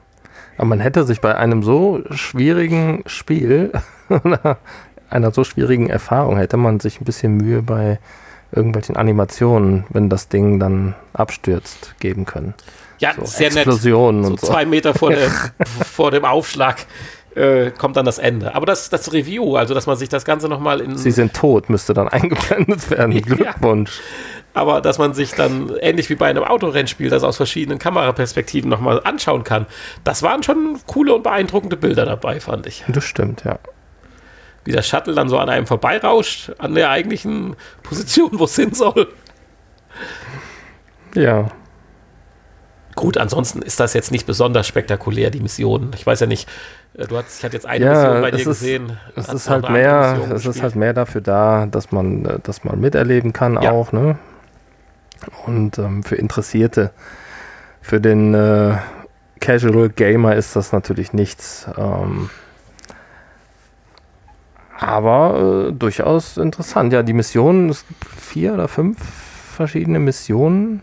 Aber man hätte sich bei einem so schwierigen Spiel oder *laughs* einer so schwierigen Erfahrung, hätte man sich ein bisschen Mühe bei irgendwelchen Animationen, wenn das Ding dann abstürzt, geben können. Ja, so sehr Explosionen nett. und so so. zwei Meter vor, der, *laughs* vor dem Aufschlag äh, kommt dann das Ende. Aber das, das Review, also dass man sich das Ganze nochmal in. Sie sind tot, müsste dann *laughs* eingeblendet werden. Ja. Glückwunsch. aber dass man sich dann ähnlich wie bei einem Autorennspiel das aus verschiedenen Kameraperspektiven nochmal anschauen kann. Das waren schon coole und beeindruckende Bilder dabei, fand ich. Das stimmt, ja. Wie der Shuttle dann so an einem vorbeirauscht, an der eigentlichen Position, wo es hin soll. Ja. Gut, ansonsten ist das jetzt nicht besonders spektakulär, die Mission. Ich weiß ja nicht, äh, du hast, ich hatte jetzt eine Ja, Mission bei dir ist- gesehen. Es ist halt mehr, es ist halt mehr dafür da, dass man äh, das mal miterleben kann Ja. auch, ne? Und ähm, für Interessierte, für den äh, Casual Gamer ist das natürlich nichts. Ähm, aber äh, durchaus interessant. Ja, die Missionen, es gibt vier oder fünf verschiedene Missionen.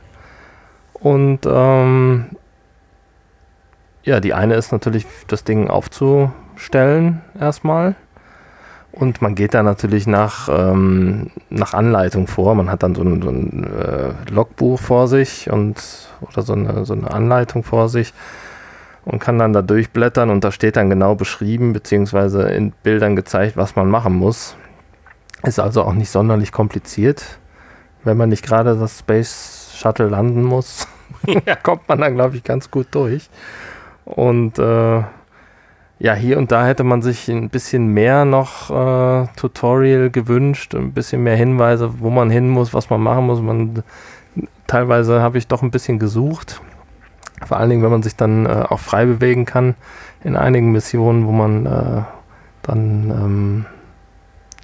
Und ähm, ja, die eine ist natürlich, das Ding aufzustellen erstmal. Und man geht da natürlich nach, ähm, nach Anleitung vor. Man hat dann so ein, so ein äh, Logbuch vor sich und oder so eine, so eine Anleitung vor sich und kann dann da durchblättern und da steht dann genau beschrieben, beziehungsweise in Bildern gezeigt, was man machen muss. Ist also auch nicht sonderlich kompliziert. Wenn man nicht gerade das Space Shuttle landen muss, *laughs* kommt man dann, glaube ich, ganz gut durch. Und äh, ja, hier und da hätte man sich ein bisschen mehr noch äh, Tutorial gewünscht, ein bisschen mehr Hinweise, wo man hin muss, was man machen muss. Man, teilweise habe ich doch ein bisschen gesucht. Vor allen Dingen, wenn man sich dann äh, auch frei bewegen kann in einigen Missionen, wo man äh, dann ähm,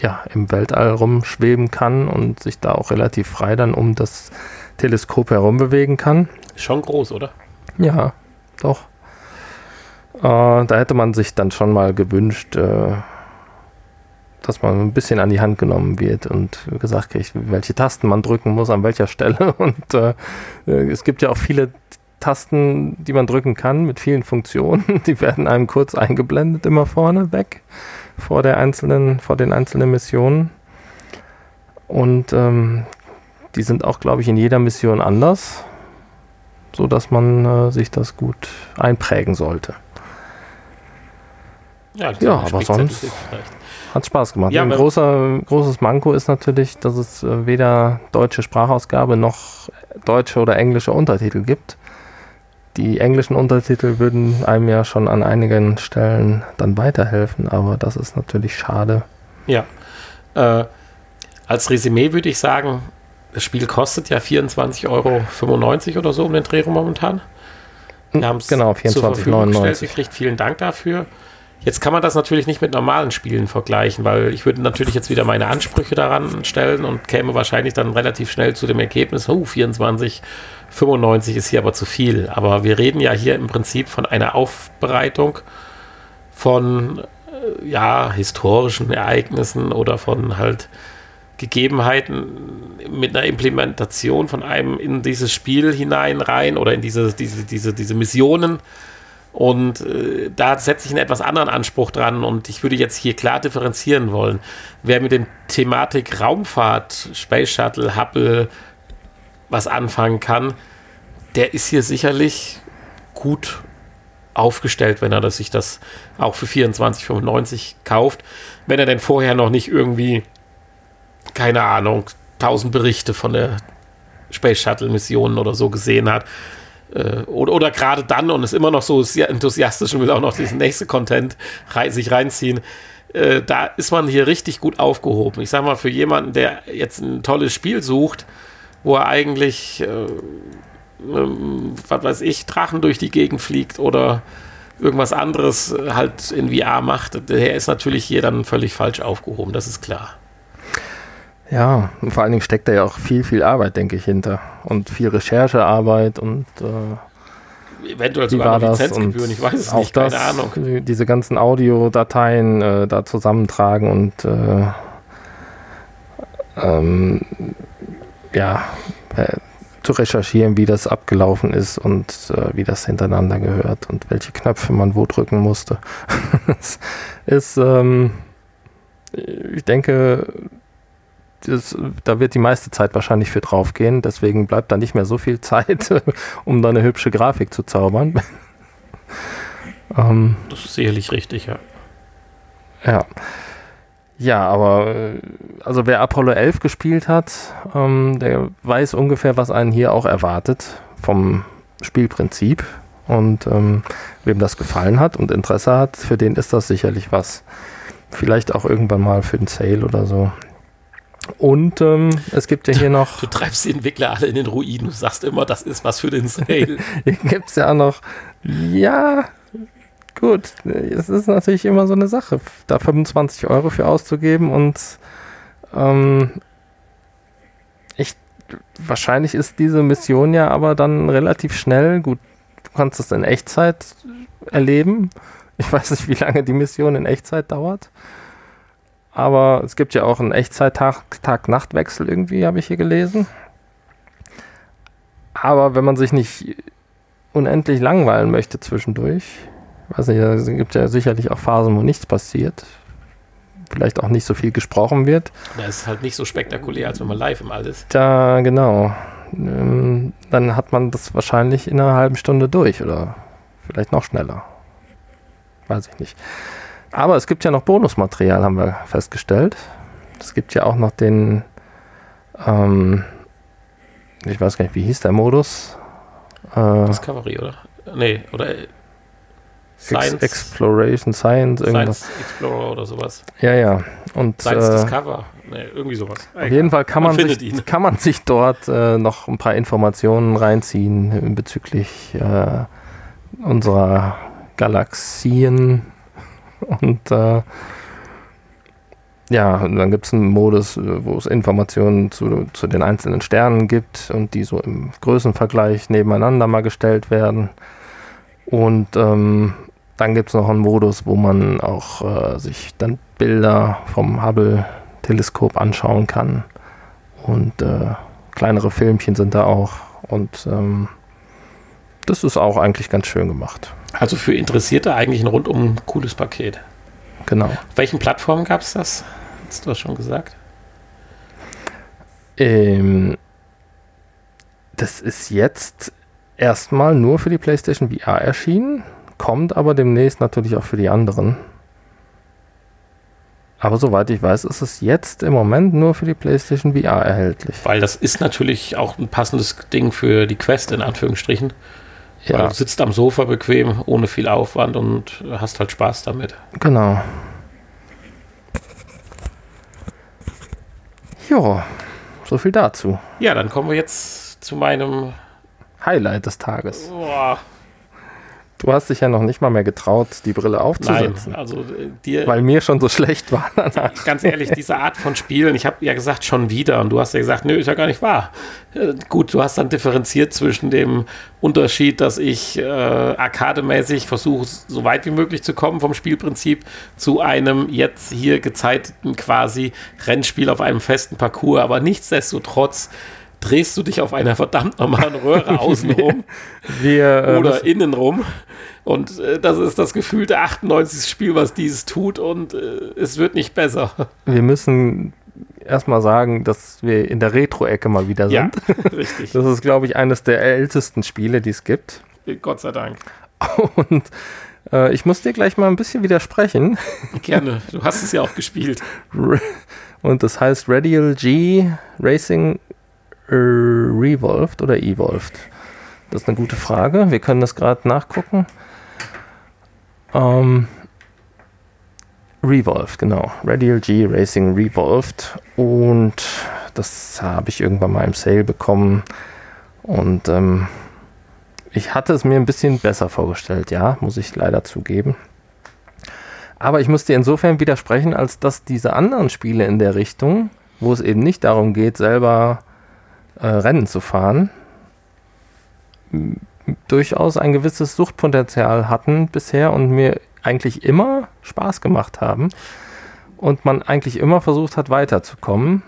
ja, im Weltall rumschweben kann und sich da auch relativ frei dann um das Teleskop herum bewegen kann. Schon groß, oder? Ja, doch. Äh, da hätte man sich dann schon mal gewünscht, äh, dass man ein bisschen an die Hand genommen wird und gesagt kriegt, welche Tasten man drücken muss, an welcher Stelle. *laughs* Und äh, äh, es gibt ja auch viele Tasten, die man drücken kann mit vielen Funktionen. *laughs* Die werden einem kurz eingeblendet, immer vorne weg, vor der einzelnen, vor den einzelnen Missionen. Und ähm, die sind auch, glaube ich, in jeder Mission anders so dass man äh, sich das gut einprägen sollte. Ja, Ja, aber Spickzettel sonst-. Hat Spaß gemacht. Ja, Ein großer, großes Manko ist natürlich, dass es äh, weder deutsche Sprachausgabe noch deutsche oder englische Untertitel gibt. Die englischen Untertitel würden einem ja schon an einigen Stellen dann weiterhelfen, aber das ist natürlich schade. Ja. Äh, als Resümee würde ich sagen, das Spiel kostet ja 24,95 Euro oder so um den Dreh rum momentan. Wir haben es Genau, zur Verfügung gestellt 24,99. gekriegt. Vielen Dank dafür. Jetzt kann man das natürlich nicht mit normalen Spielen vergleichen, weil ich würde natürlich jetzt wieder meine Ansprüche daran stellen und käme wahrscheinlich dann relativ schnell zu dem Ergebnis, oh, 24,95 ist hier aber zu viel. Aber wir reden ja hier im Prinzip von einer Aufbereitung von äh, ja, historischen Ereignissen oder von halt Gegebenheiten mit einer Implementation von einem in dieses Spiel hinein rein oder in diese, diese, diese, diese Missionen. Und äh, da setze ich einen etwas anderen Anspruch dran und ich würde jetzt hier klar differenzieren wollen. Wer mit dem Thematik Raumfahrt, Space Shuttle, Hubble was anfangen kann, der ist hier sicherlich gut aufgestellt, wenn er sich das auch für 24,95 kauft. Wenn er denn vorher noch nicht irgendwie, keine Ahnung, tausend Berichte von der Space Shuttle Missionen oder so gesehen hat. Äh, oder oder gerade dann und ist immer noch so sehr enthusiastisch und will auch noch diesen nächste Content rei sich reinziehen. Äh, da ist man hier richtig gut aufgehoben. Ich sag mal, für jemanden, der jetzt ein tolles Spiel sucht, wo er eigentlich, äh, ähm, was weiß ich, Drachen durch die Gegend fliegt oder irgendwas anderes äh, halt in VR macht, der ist natürlich hier dann völlig falsch aufgehoben, das ist klar. Ja, und vor allen Dingen steckt da ja auch viel, viel Arbeit, denke ich, hinter. Und viel Recherchearbeit und äh, Eventuell sogar das? Lizenzgebühren, ich weiß es auch nicht, keine das, Ahnung. die- Diese ganzen Audiodateien äh, da zusammentragen und äh, ähm, ja, äh, zu recherchieren, wie das abgelaufen ist und äh, wie das hintereinander gehört und welche Knöpfe man wo drücken musste. *laughs* Es ist, ähm, ich denke, das, da wird die meiste Zeit wahrscheinlich für draufgehen. Deswegen bleibt da nicht mehr so viel Zeit, *laughs* um da eine hübsche Grafik zu zaubern. *laughs* ähm, das ist sicherlich richtig, ja. Ja. Ja, aber äh, also wer Apollo 11 gespielt hat, ähm, der weiß ungefähr, was einen hier auch erwartet vom Spielprinzip. Und ähm, wem das gefallen hat und Interesse hat, für den ist das sicherlich was. Vielleicht auch irgendwann mal für den Sale oder so. Und ähm, es gibt ja hier noch. Du *laughs* treibst die Entwickler alle in den Ruin. Du sagst immer, das ist was für den Sale. *laughs* hier gibt es ja auch noch. Ja, gut. Es ist natürlich immer so eine Sache, da 25 Euro für auszugeben und ähm, ich. Wahrscheinlich ist diese Mission ja aber dann relativ schnell. Gut, du kannst es in Echtzeit erleben. Ich weiß nicht, wie lange die Mission in Echtzeit dauert. Aber es gibt ja auch einen Echtzeit-Tag-Nacht-Wechsel irgendwie, habe ich hier gelesen. Aber wenn man sich nicht unendlich langweilen möchte zwischendurch, weiß nicht, es gibt ja sicherlich auch Phasen, wo nichts passiert. Vielleicht auch nicht so viel gesprochen wird. Das ist halt nicht so spektakulär, als wenn man live im All ist. Da, genau. Ähm, dann hat man das wahrscheinlich in einer halben Stunde durch oder vielleicht noch schneller. Weiß ich nicht. Aber es gibt ja noch Bonusmaterial, haben wir festgestellt. Es gibt ja auch noch den, ähm, ich weiß gar nicht, wie hieß der Modus? Äh, Discovery, oder? Nee, oder äh, Science. Ex Exploration, Science, irgendwas. Science Explorer oder sowas. Ja, ja. Und, Science äh, Discover. Nee, irgendwie sowas. Auf jeden Fall kann man, man sich, kann man sich dort äh, noch ein paar Informationen reinziehen bezüglich äh, unserer Galaxien und äh, ja, dann gibt es einen Modus, wo es Informationen zu, zu den einzelnen Sternen gibt und die so im Größenvergleich nebeneinander mal gestellt werden. Und ähm, dann gibt es noch einen Modus, wo man auch äh, sich dann Bilder vom Hubble-Teleskop anschauen kann. Und äh, kleinere Filmchen sind da auch. Und ähm, das ist auch eigentlich ganz schön gemacht. Also für Interessierte eigentlich ein rundum cooles Paket. Genau. Auf welchen Plattformen gab es das? Hast du das schon gesagt? Ähm, das ist jetzt erstmal nur für die PlayStation VR erschienen, kommt aber demnächst natürlich auch für die anderen. Aber soweit ich weiß, ist es jetzt im Moment nur für die PlayStation VR erhältlich. Weil das ist natürlich auch ein passendes Ding für die Quest in Anführungsstrichen. Ja. Weil du sitzt am Sofa bequem, ohne viel Aufwand und hast halt Spaß damit. Genau. Ja, so viel dazu. Ja, dann kommen wir jetzt zu meinem Highlight des Tages. Boah, Du hast dich ja noch nicht mal mehr getraut, die Brille aufzusetzen. Nein, also äh, dir. Weil mir schon so schlecht war danach. *laughs* Ganz ehrlich, diese Art von Spielen, ich habe ja gesagt, schon wieder. Und du hast ja gesagt, nö, ist ja gar nicht wahr. Äh, gut, du hast dann differenziert zwischen dem Unterschied, dass ich äh, arkademäßig versuche, so weit wie möglich zu kommen vom Spielprinzip, zu einem jetzt hier gezeiteten quasi Rennspiel auf einem festen Parcours. Aber nichtsdestotrotz drehst du dich auf einer verdammt normalen Röhre *laughs* außenrum wir, äh, oder innenrum. Und äh, das ist das gefühlte 98. Spiel, was dieses tut und äh, es wird nicht besser. Wir müssen erstmal sagen, dass wir in der Retro-Ecke mal wieder sind. Ja, *laughs* *laughs* richtig. Das ist, glaube ich, eines der ältesten Spiele, die es gibt. Gott sei Dank. Und äh, ich muss dir gleich mal ein bisschen widersprechen. Gerne, du hast es ja auch gespielt. Und das heißt Radial G Racing Revolved oder Evolved? Das ist eine gute Frage. Wir können das gerade nachgucken. Ähm, Revolved, genau. Radial G Racing Revolved. Und das habe ich irgendwann mal im Sale bekommen. Und ähm, ich hatte es mir ein bisschen besser vorgestellt, ja, muss ich leider zugeben. Aber ich muss dir insofern widersprechen, als dass diese anderen Spiele in der Richtung, wo es eben nicht darum geht, selber äh, Rennen zu fahren, durchaus ein gewisses Suchtpotenzial hatten bisher und mir eigentlich immer Spaß gemacht haben und man eigentlich immer versucht hat weiterzukommen.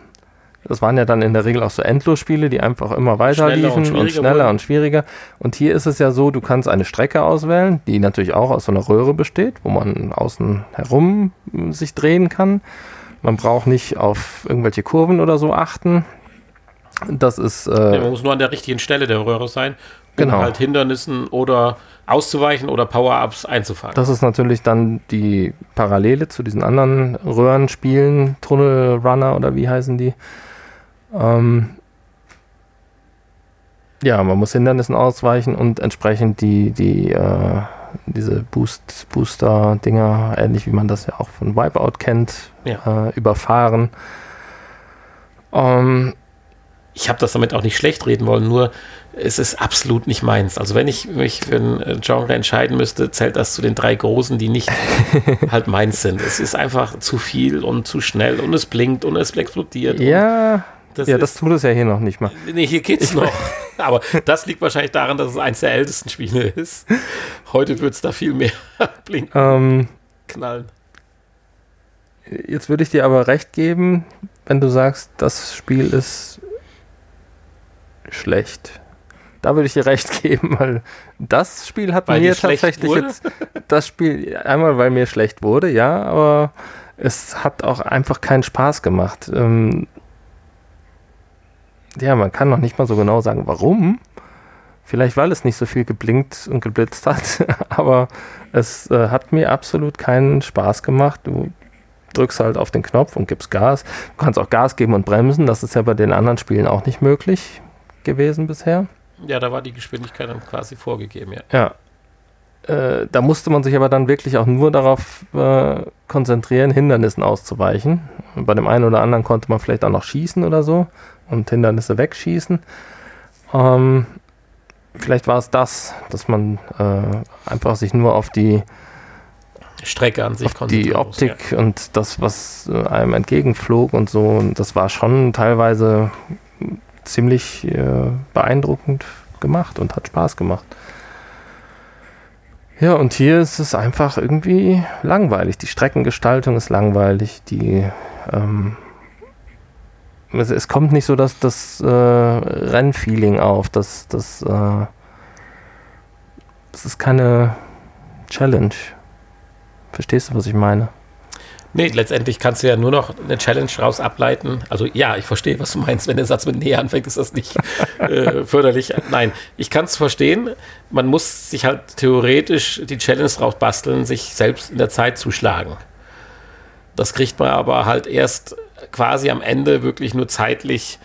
Das waren ja dann in der Regel auch so Endlosspiele, die einfach immer weiter schneller liefen und, und schneller und schwieriger. Und hier ist es ja so, du kannst eine Strecke auswählen, die natürlich auch aus so einer Röhre besteht, wo man außen herum sich drehen kann. Man braucht nicht auf irgendwelche Kurven oder so achten. Das ist. Äh, ja, man muss nur an der richtigen Stelle der Röhre sein, um genau. halt Hindernissen oder auszuweichen oder Power-Ups einzufangen. Das ist natürlich dann die Parallele zu diesen anderen Röhrenspielen, Tunnel Runner oder wie heißen die. Ähm, ja, man muss Hindernissen ausweichen und entsprechend die, die äh, diese Boost, Booster-Dinger, ähnlich wie man das ja auch von Wipeout kennt, ja. äh, überfahren. Ähm, ich habe das damit auch nicht schlecht reden wollen, nur es ist absolut nicht meins. Also wenn ich mich für ein äh, Genre entscheiden müsste, zählt das zu den drei Großen, die nicht *laughs* halt meins sind. Es ist einfach zu viel und zu schnell und es blinkt und es explodiert. Ja, das, ja, das tut es ja hier noch nicht mal. Nee, hier geht's ich noch. *laughs* Aber das liegt wahrscheinlich daran, dass es eins der ältesten Spiele ist. Heute wird es da viel mehr *laughs* blinken. Ähm, knallen. Jetzt würde ich dir aber recht geben, wenn du sagst, das Spiel ist schlecht. Da würde ich dir recht *laughs* geben, weil das Spiel hat weil mir tatsächlich jetzt das Spiel einmal, weil mir schlecht wurde, ja, aber es hat auch einfach keinen Spaß gemacht. Ähm, ja, man kann noch nicht mal so genau sagen, warum. Vielleicht, weil es nicht so viel geblinkt und geblitzt hat, *laughs* aber es äh, hat mir absolut keinen Spaß gemacht. Du drückst halt auf den Knopf und gibst Gas. Du kannst auch Gas geben und bremsen. Das ist ja bei den anderen Spielen auch nicht möglich gewesen bisher. Ja, da war die Geschwindigkeit dann quasi vorgegeben, ja. Ja. Äh, da musste man sich aber dann wirklich auch nur darauf äh, konzentrieren, Hindernissen auszuweichen. Bei dem einen oder anderen konnte man vielleicht auch noch schießen oder so und Hindernisse wegschießen. Ähm, vielleicht war es das, dass man äh, einfach sich nur auf die Strecke an sich auf die Optik ja. und das, was äh, einem entgegenflog und so. Und das war schon teilweise ziemlich äh, beeindruckend gemacht und hat Spaß gemacht. Ja, und hier ist es einfach irgendwie langweilig. Die Streckengestaltung ist langweilig, die ähm, es, es, kommt nicht so das, das äh, Rennfeeling auf. Das, das, äh, das ist keine Challenge. Verstehst du, was ich meine? Nee, letztendlich kannst du ja nur noch eine Challenge raus ableiten. Also ja, ich verstehe, was du meinst. Wenn der Satz mit Nähe anfängt, ist das nicht *laughs* äh, förderlich. Nein, ich kann es verstehen. Man muss sich halt theoretisch die Challenge raus basteln, sich selbst in der Zeit zu schlagen. Das kriegt man aber halt erst quasi am Ende wirklich nur zeitlich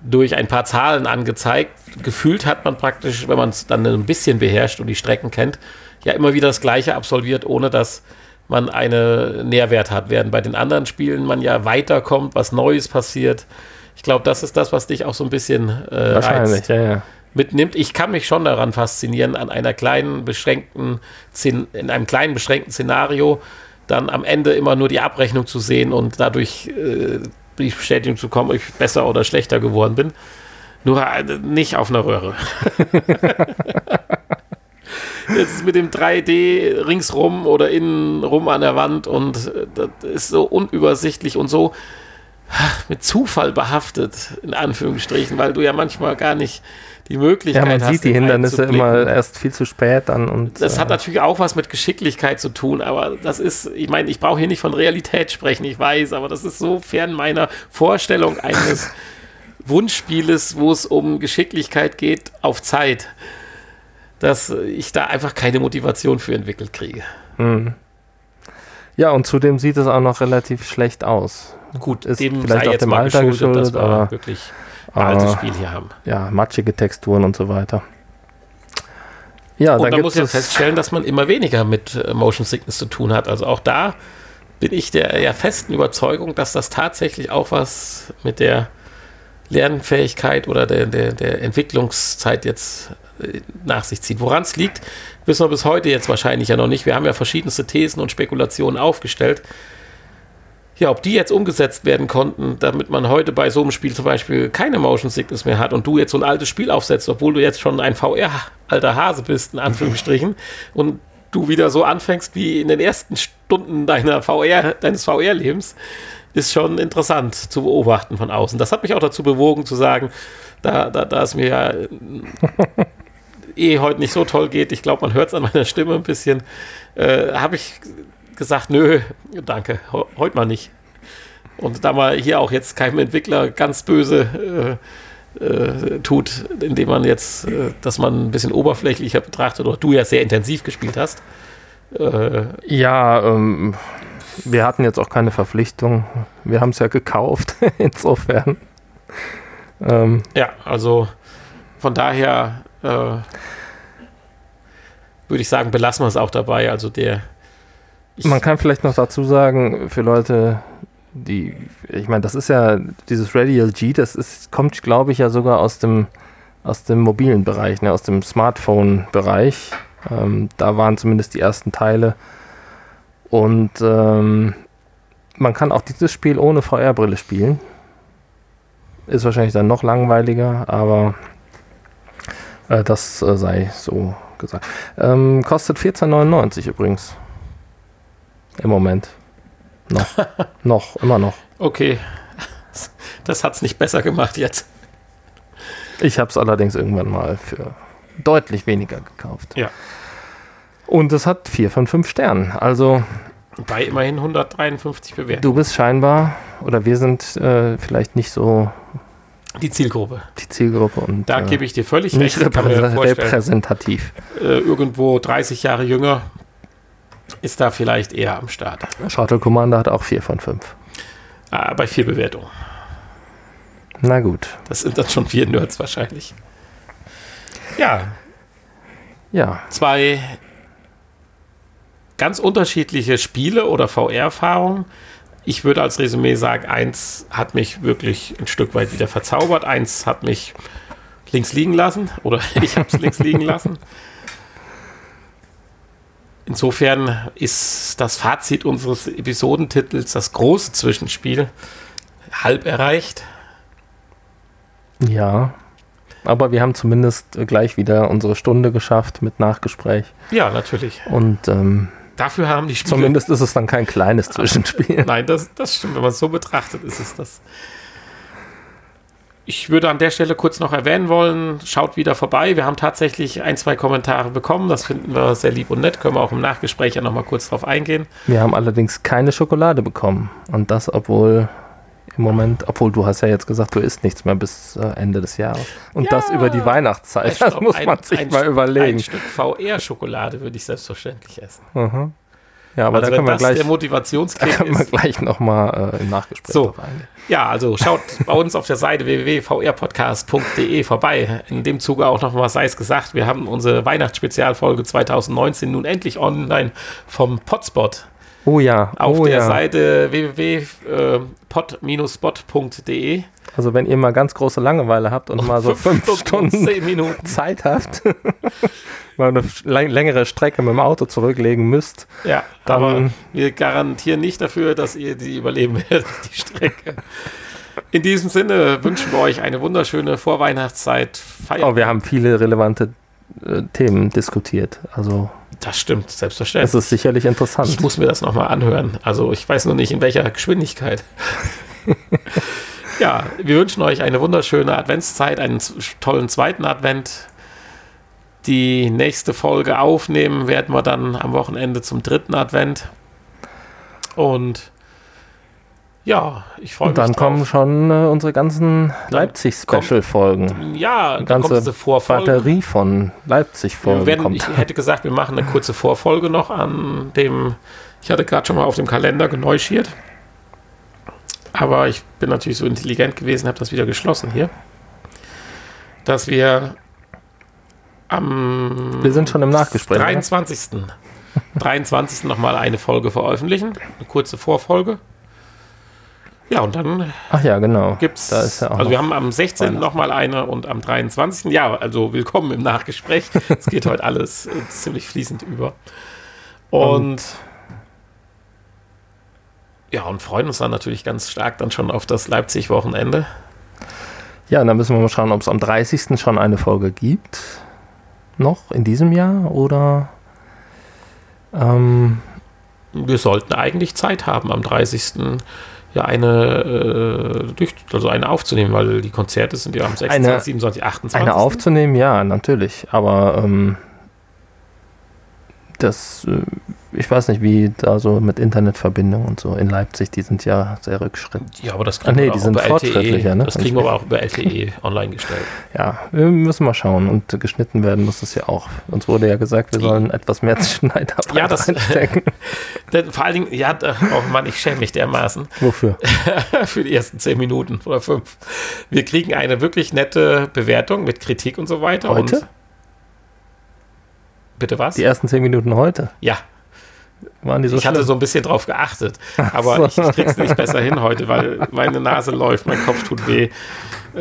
durch ein paar Zahlen angezeigt. Gefühlt hat man praktisch, wenn man es dann ein bisschen beherrscht und die Strecken kennt, ja immer wieder das Gleiche absolviert, ohne dass man einen Nährwert hat, während bei den anderen Spielen man ja weiterkommt, was Neues passiert. Ich glaube, das ist das, was dich auch so ein bisschen äh, Wahrscheinlich, ja, ja. mitnimmt. Ich kann mich schon daran faszinieren, an einer kleinen, beschränkten, in einem kleinen, beschränkten Szenario dann am Ende immer nur die Abrechnung zu sehen und dadurch äh, die Bestätigung zu kommen, ob ich besser oder schlechter geworden bin. Nur äh, nicht auf einer Röhre. *laughs* Jetzt ist mit dem 3D ringsrum oder innen rum an der Wand und äh, das ist so unübersichtlich und so mit Zufall behaftet, in Anführungsstrichen, weil du ja manchmal gar nicht die Möglichkeit hast. Ja, man sieht die Hindernisse immer erst viel zu spät dann. Und, das äh, hat natürlich auch was mit Geschicklichkeit zu tun, aber das ist, ich meine, ich brauche hier nicht von Realität sprechen, ich weiß, aber das ist so fern meiner Vorstellung eines *laughs* Wunschspieles, wo es um Geschicklichkeit geht auf Zeit dass ich da einfach keine Motivation für entwickelt kriege. Mhm. Ja, und zudem sieht es auch noch relativ schlecht aus. Gut, ist dem vielleicht auch dem Alter geschuldet, dass wir aber wirklich ein altes Spiel hier haben. Ja, matschige Texturen und so weiter. Ja, und man muss ja feststellen, dass man immer weniger mit äh, Motion Sickness zu tun hat. Also auch da bin ich der ja festen Überzeugung, dass das tatsächlich auch was mit der Lernfähigkeit oder der, der, der Entwicklungszeit jetzt nach sich zieht. Woran es liegt, wissen wir bis heute jetzt wahrscheinlich ja noch nicht. Wir haben ja verschiedenste Thesen und Spekulationen aufgestellt. Ja, ob die jetzt umgesetzt werden konnten, damit man heute bei so einem Spiel zum Beispiel keine Motion Sickness mehr hat und du jetzt so ein altes Spiel aufsetzt, obwohl du jetzt schon ein VR-alter Hase bist, in Anführungsstrichen, und du wieder so anfängst wie in den ersten Stunden deiner VR, deines VR-Lebens, ist schon interessant zu beobachten von außen. Das hat mich auch dazu bewogen zu sagen, da, da, da es mir ja eh heute nicht so toll geht, ich glaube, man hört es an meiner Stimme ein bisschen, äh, habe ich gesagt, nö, danke, heute mal nicht. Und da man hier auch jetzt keinem Entwickler ganz böse äh, äh, tut, indem man jetzt, äh, dass man ein bisschen oberflächlicher betrachtet, oder du ja sehr intensiv gespielt hast. Äh, ja, ähm, wir hatten jetzt auch keine Verpflichtung. Wir haben es ja gekauft, *laughs* insofern. Ähm, ja, also von daher äh, würde ich sagen, belassen wir es auch dabei. Also der. Man kann vielleicht noch dazu sagen, für Leute, die, ich meine, das ist ja dieses Radial G, das ist, kommt, glaube ich, ja sogar aus dem, aus dem mobilen Bereich, ne, aus dem Smartphone-Bereich. Ähm, da waren zumindest die ersten Teile. Und ähm, man kann auch dieses Spiel ohne VR-Brille spielen. Ist wahrscheinlich dann noch langweiliger, aber äh, das äh, sei so gesagt. Ähm, kostet 14,99 übrigens. Im Moment. Noch. *laughs* noch, immer noch. Okay. Das hat es nicht besser gemacht jetzt. Ich habe es allerdings irgendwann mal für deutlich weniger gekauft. Ja. Und es hat 4 von 5 Sternen. Also. Bei immerhin 153 Bewertungen. Du bist scheinbar, oder wir sind äh, vielleicht nicht so. Die Zielgruppe. Die Zielgruppe. Und, da äh, gebe ich dir völlig nicht recht. repräsentativ. Äh, irgendwo 30 Jahre jünger ist da vielleicht eher am Start. Shuttle Commander hat auch 4 von 5. Ah, bei 4 Bewertungen. Na gut. Das sind dann schon vier Nerds wahrscheinlich. Ja. Ja. Zwei ganz unterschiedliche Spiele oder VR-Erfahrungen. Ich würde als Resümee sagen, eins hat mich wirklich ein Stück weit wieder verzaubert, eins hat mich links liegen lassen oder *laughs* ich habe es links liegen lassen. Insofern ist das Fazit unseres Episodentitels das große Zwischenspiel halb erreicht. Ja, aber wir haben zumindest gleich wieder unsere Stunde geschafft mit Nachgespräch. Ja, natürlich. Und ähm, dafür haben die Spiele. Zumindest ist es dann kein kleines Zwischenspiel. Nein, das, das stimmt. Wenn man es so betrachtet, ist es das. Ich würde an der Stelle kurz noch erwähnen wollen, schaut wieder vorbei. Wir haben tatsächlich ein, zwei Kommentare bekommen. Das finden wir sehr lieb und nett. Können wir auch im Nachgespräch ja nochmal kurz drauf eingehen. Wir haben allerdings keine Schokolade bekommen. Und das, obwohl im Moment, obwohl du hast ja jetzt gesagt, du isst nichts mehr bis äh, Ende des Jahres. Und ja, das über die Weihnachtszeit. Das muss man sich ein, mal überlegen. Ein Stück VR-Schokolade würde ich selbstverständlich essen. Mhm. Ja, aber also da können wir gleich, der Motivationskick da können wir gleich nochmal äh, im Nachgespräch so. Ja, also schaut bei uns auf der Seite www.vrpodcast.de vorbei. In dem Zuge auch nochmal sei es gesagt, wir haben unsere Weihnachtsspezialfolge 2019 nun endlich online vom Potspot. Oh ja. Auf oh der ja. Seite www.pod-spot.de. Also wenn ihr mal ganz große Langeweile habt und, und mal so *laughs* fünf, fünf Stunden, Stunden *laughs* Zeit habt, *laughs* mal eine längere Strecke mit dem Auto zurücklegen müsst. Ja, aber wir garantieren nicht dafür, dass ihr die überleben werdet, die Strecke. In diesem Sinne wünschen wir euch eine wunderschöne Vorweihnachtszeit. Feiern. Oh, wir haben viele relevante äh, Themen diskutiert. Also das stimmt, selbstverständlich. Das ist sicherlich interessant. Ich muss mir das nochmal anhören. Also ich weiß nur nicht, in welcher Geschwindigkeit. *laughs* ja, wir wünschen euch eine wunderschöne Adventszeit, einen tollen zweiten Advent. Die nächste Folge aufnehmen werden wir dann am Wochenende zum dritten Advent. Und ja, ich freue mich. Und dann drauf. kommen schon äh, unsere ganzen Leipzig-Special-Folgen. Ja, die ganze Batterie von Leipzig-Folgen. Ich hätte gesagt, wir machen eine kurze Vorfolge noch an dem. Ich hatte gerade schon mal auf dem Kalender geneuschiert. Aber ich bin natürlich so intelligent gewesen, habe das wieder geschlossen hier. Dass wir am wir sind schon im Nachgespräch. 23. 23. nochmal eine Folge veröffentlichen. Eine kurze Vorfolge. Ja, und dann. Ach ja, genau. Gibt's, da ist ja auch also, wir haben am 16. nochmal eine und am 23. Ja, also willkommen im Nachgespräch. Es geht heute alles äh, ziemlich fließend über. Und, und. Ja, und freuen uns dann natürlich ganz stark dann schon auf das Leipzig-Wochenende. Ja, und dann müssen wir mal schauen, ob es am 30. schon eine Folge gibt noch in diesem Jahr oder ähm, wir sollten eigentlich Zeit haben am 30. ja eine äh, durch, also eine aufzunehmen, weil die Konzerte sind ja am 26, eine, 27, 28. Eine aufzunehmen, ja, natürlich, aber ähm, das äh, ich weiß nicht, wie da so mit Internetverbindung und so in Leipzig, die sind ja sehr rückschrittlich. Ja, aber das kriegen ah, nee, wir die sind fortschrittlicher, ne? Das kriegen wir aber auch über LTE online gestellt. *laughs* Ja, wir müssen mal schauen. Und geschnitten werden muss es ja auch. Uns wurde ja gesagt, wir sollen etwas mehr Schneiderarbeit ja, das, einstecken. *laughs* vor allen Dingen, ja, oh Mann, ich schäme mich dermaßen. Wofür? *laughs* Für die ersten zehn Minuten oder fünf. Wir kriegen eine wirklich nette Bewertung mit Kritik und so weiter. Heute? Bitte was? Die ersten zehn Minuten heute. Ja. Waren die so ich schlimm? hatte so ein bisschen drauf geachtet, aber so. ich, ich krieg's nicht besser hin heute, weil meine Nase läuft, mein Kopf tut weh.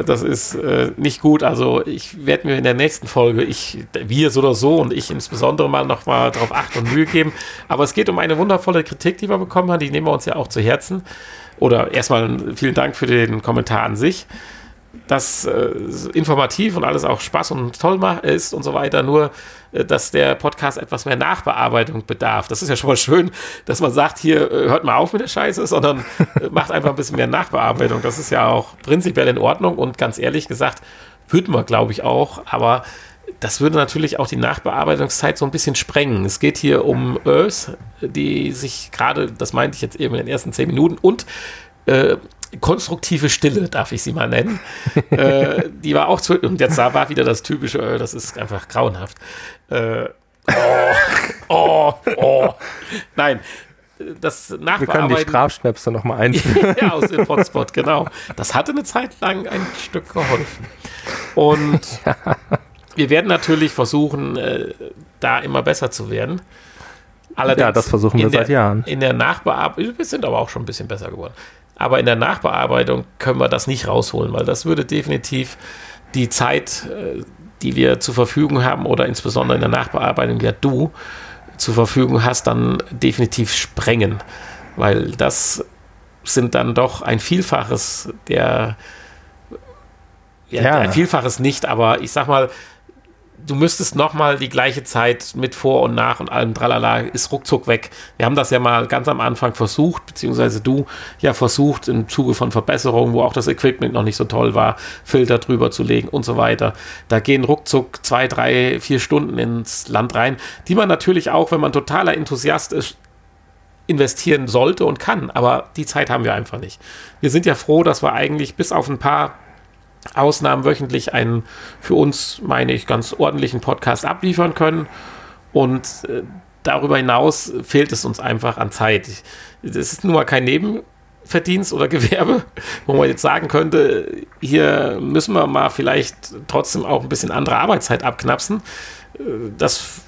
Das ist äh, nicht gut. Also ich werde mir in der nächsten Folge, ich, wir so oder so und ich insbesondere mal noch mal darauf achten und Mühe geben. Aber es geht um eine wundervolle Kritik, die wir bekommen haben. Die nehmen wir uns ja auch zu Herzen. Oder erstmal vielen Dank für den Kommentar an sich dass äh, informativ und alles auch Spaß und toll ist und so weiter, nur äh, dass der Podcast etwas mehr Nachbearbeitung bedarf. Das ist ja schon mal schön, dass man sagt, hier äh, hört mal auf mit der Scheiße, sondern äh, macht einfach ein bisschen mehr Nachbearbeitung. Das ist ja auch prinzipiell in Ordnung und ganz ehrlich gesagt, würden wir, glaube ich, auch, aber das würde natürlich auch die Nachbearbeitungszeit so ein bisschen sprengen. Es geht hier um Earth, die sich gerade, das meinte ich jetzt eben in den ersten zehn Minuten, und äh, konstruktive Stille, darf ich sie mal nennen. *laughs* äh, die war auch zu, und jetzt war wieder das typische, äh, das ist einfach grauenhaft. Äh, oh, oh, oh. Nein, das Nachbearbeiten. Wir können die Strafschnäpse nochmal einführen. *laughs* ja, aus dem Hotspot, genau. Das hatte eine Zeit lang ein Stück geholfen. Und *laughs* ja. wir werden natürlich versuchen, äh, da immer besser zu werden. Allerdings ja, das versuchen wir seit der, Jahren. In der Nachbearbeitung, wir sind aber auch schon ein bisschen besser geworden. Aber in der Nachbearbeitung können wir das nicht rausholen, weil das würde definitiv die Zeit, äh, die wir zur Verfügung haben oder insbesondere in der Nachbearbeitung, ja du zur Verfügung hast, dann definitiv sprengen. Weil das sind dann doch ein Vielfaches der, ja, ja. ein Vielfaches nicht, aber ich sag mal, du müsstest nochmal die gleiche Zeit mit Vor- und Nach und allem Tralala, ist ruckzuck weg. Wir haben das ja mal ganz am Anfang versucht, beziehungsweise du ja versucht, im Zuge von Verbesserungen, wo auch das Equipment noch nicht so toll war, Filter drüber zu legen und so weiter. Da gehen ruckzuck zwei, drei, vier Stunden ins Land rein, die man natürlich auch, wenn man totaler Enthusiast ist, investieren sollte und kann. Aber die Zeit haben wir einfach nicht. Wir sind ja froh, dass wir eigentlich bis auf ein paar Ausnahmen wöchentlich einen für uns, meine ich, ganz ordentlichen Podcast abliefern können. Und äh, darüber hinaus fehlt es uns einfach an Zeit. Das ist nun mal kein Nebenverdienst oder *laughs* Gewerbe, wo man jetzt sagen könnte, hier müssen wir mal vielleicht trotzdem auch ein bisschen andere Arbeitszeit abknapsen. Äh, das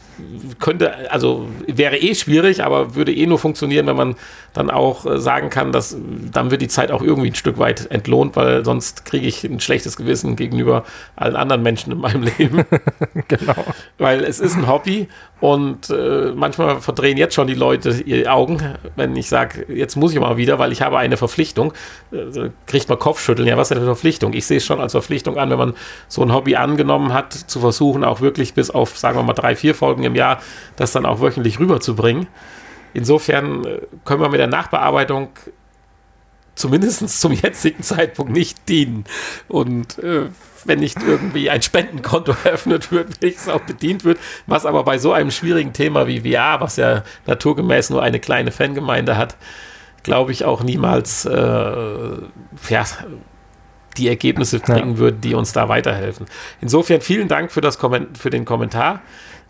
könnte, also wäre eh schwierig, aber würde eh nur funktionieren, wenn man dann auch äh, sagen kann, dass dann wird die Zeit auch irgendwie ein Stück weit entlohnt, weil sonst kriege ich ein schlechtes Gewissen gegenüber allen anderen Menschen in meinem *laughs* Leben. *laughs* genau. Weil es ist ein Hobby und äh, manchmal verdrehen jetzt schon die Leute ihre Augen, wenn ich sage, jetzt muss ich mal wieder, weil ich habe eine Verpflichtung. Äh, kriegt man Kopfschütteln. Ja, was ist eine Verpflichtung? Ich sehe es schon als Verpflichtung an, wenn man so ein Hobby angenommen hat, zu versuchen, auch wirklich bis auf, sagen wir mal, drei, vier Folgen im Jahr, das dann auch wöchentlich rüberzubringen. Insofern äh, können wir mit der Nachbearbeitung zumindest zum jetzigen Zeitpunkt nicht dienen. Und äh, wenn nicht irgendwie ein Spendenkonto *laughs* eröffnet wird, wenigstens auch bedient wird, was aber bei so einem schwierigen Thema wie VR, was ja naturgemäß nur eine kleine Fangemeinde hat, glaube ich auch niemals äh, ja, die Ergebnisse bringen ja. wird, die uns da weiterhelfen. Insofern vielen Dank für, das Komment für den Kommentar.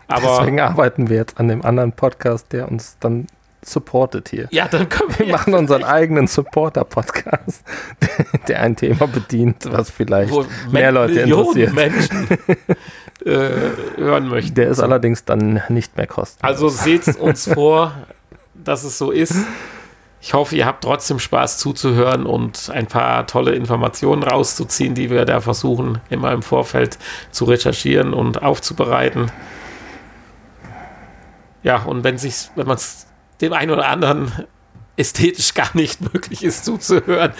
Aber Deswegen arbeiten wir jetzt an dem anderen Podcast, der uns dann supportet hier. Ja, dann können wir. Wir machen unseren eigenen Supporter-Podcast, *laughs* der ein Thema bedient, was vielleicht Wo mehr Leute interessiert. Menschen *laughs* äh, hören möchten. Der ist allerdings dann nicht mehr kostenlos. Also seht uns *laughs* vor, dass es so ist. Ich hoffe, ihr habt trotzdem Spaß zuzuhören und ein paar tolle Informationen rauszuziehen, die wir da versuchen, immer im Vorfeld zu recherchieren und aufzubereiten. Ja, und wenn sich, wenn man es dem einen oder anderen ästhetisch gar nicht *laughs* möglich ist zuzuhören,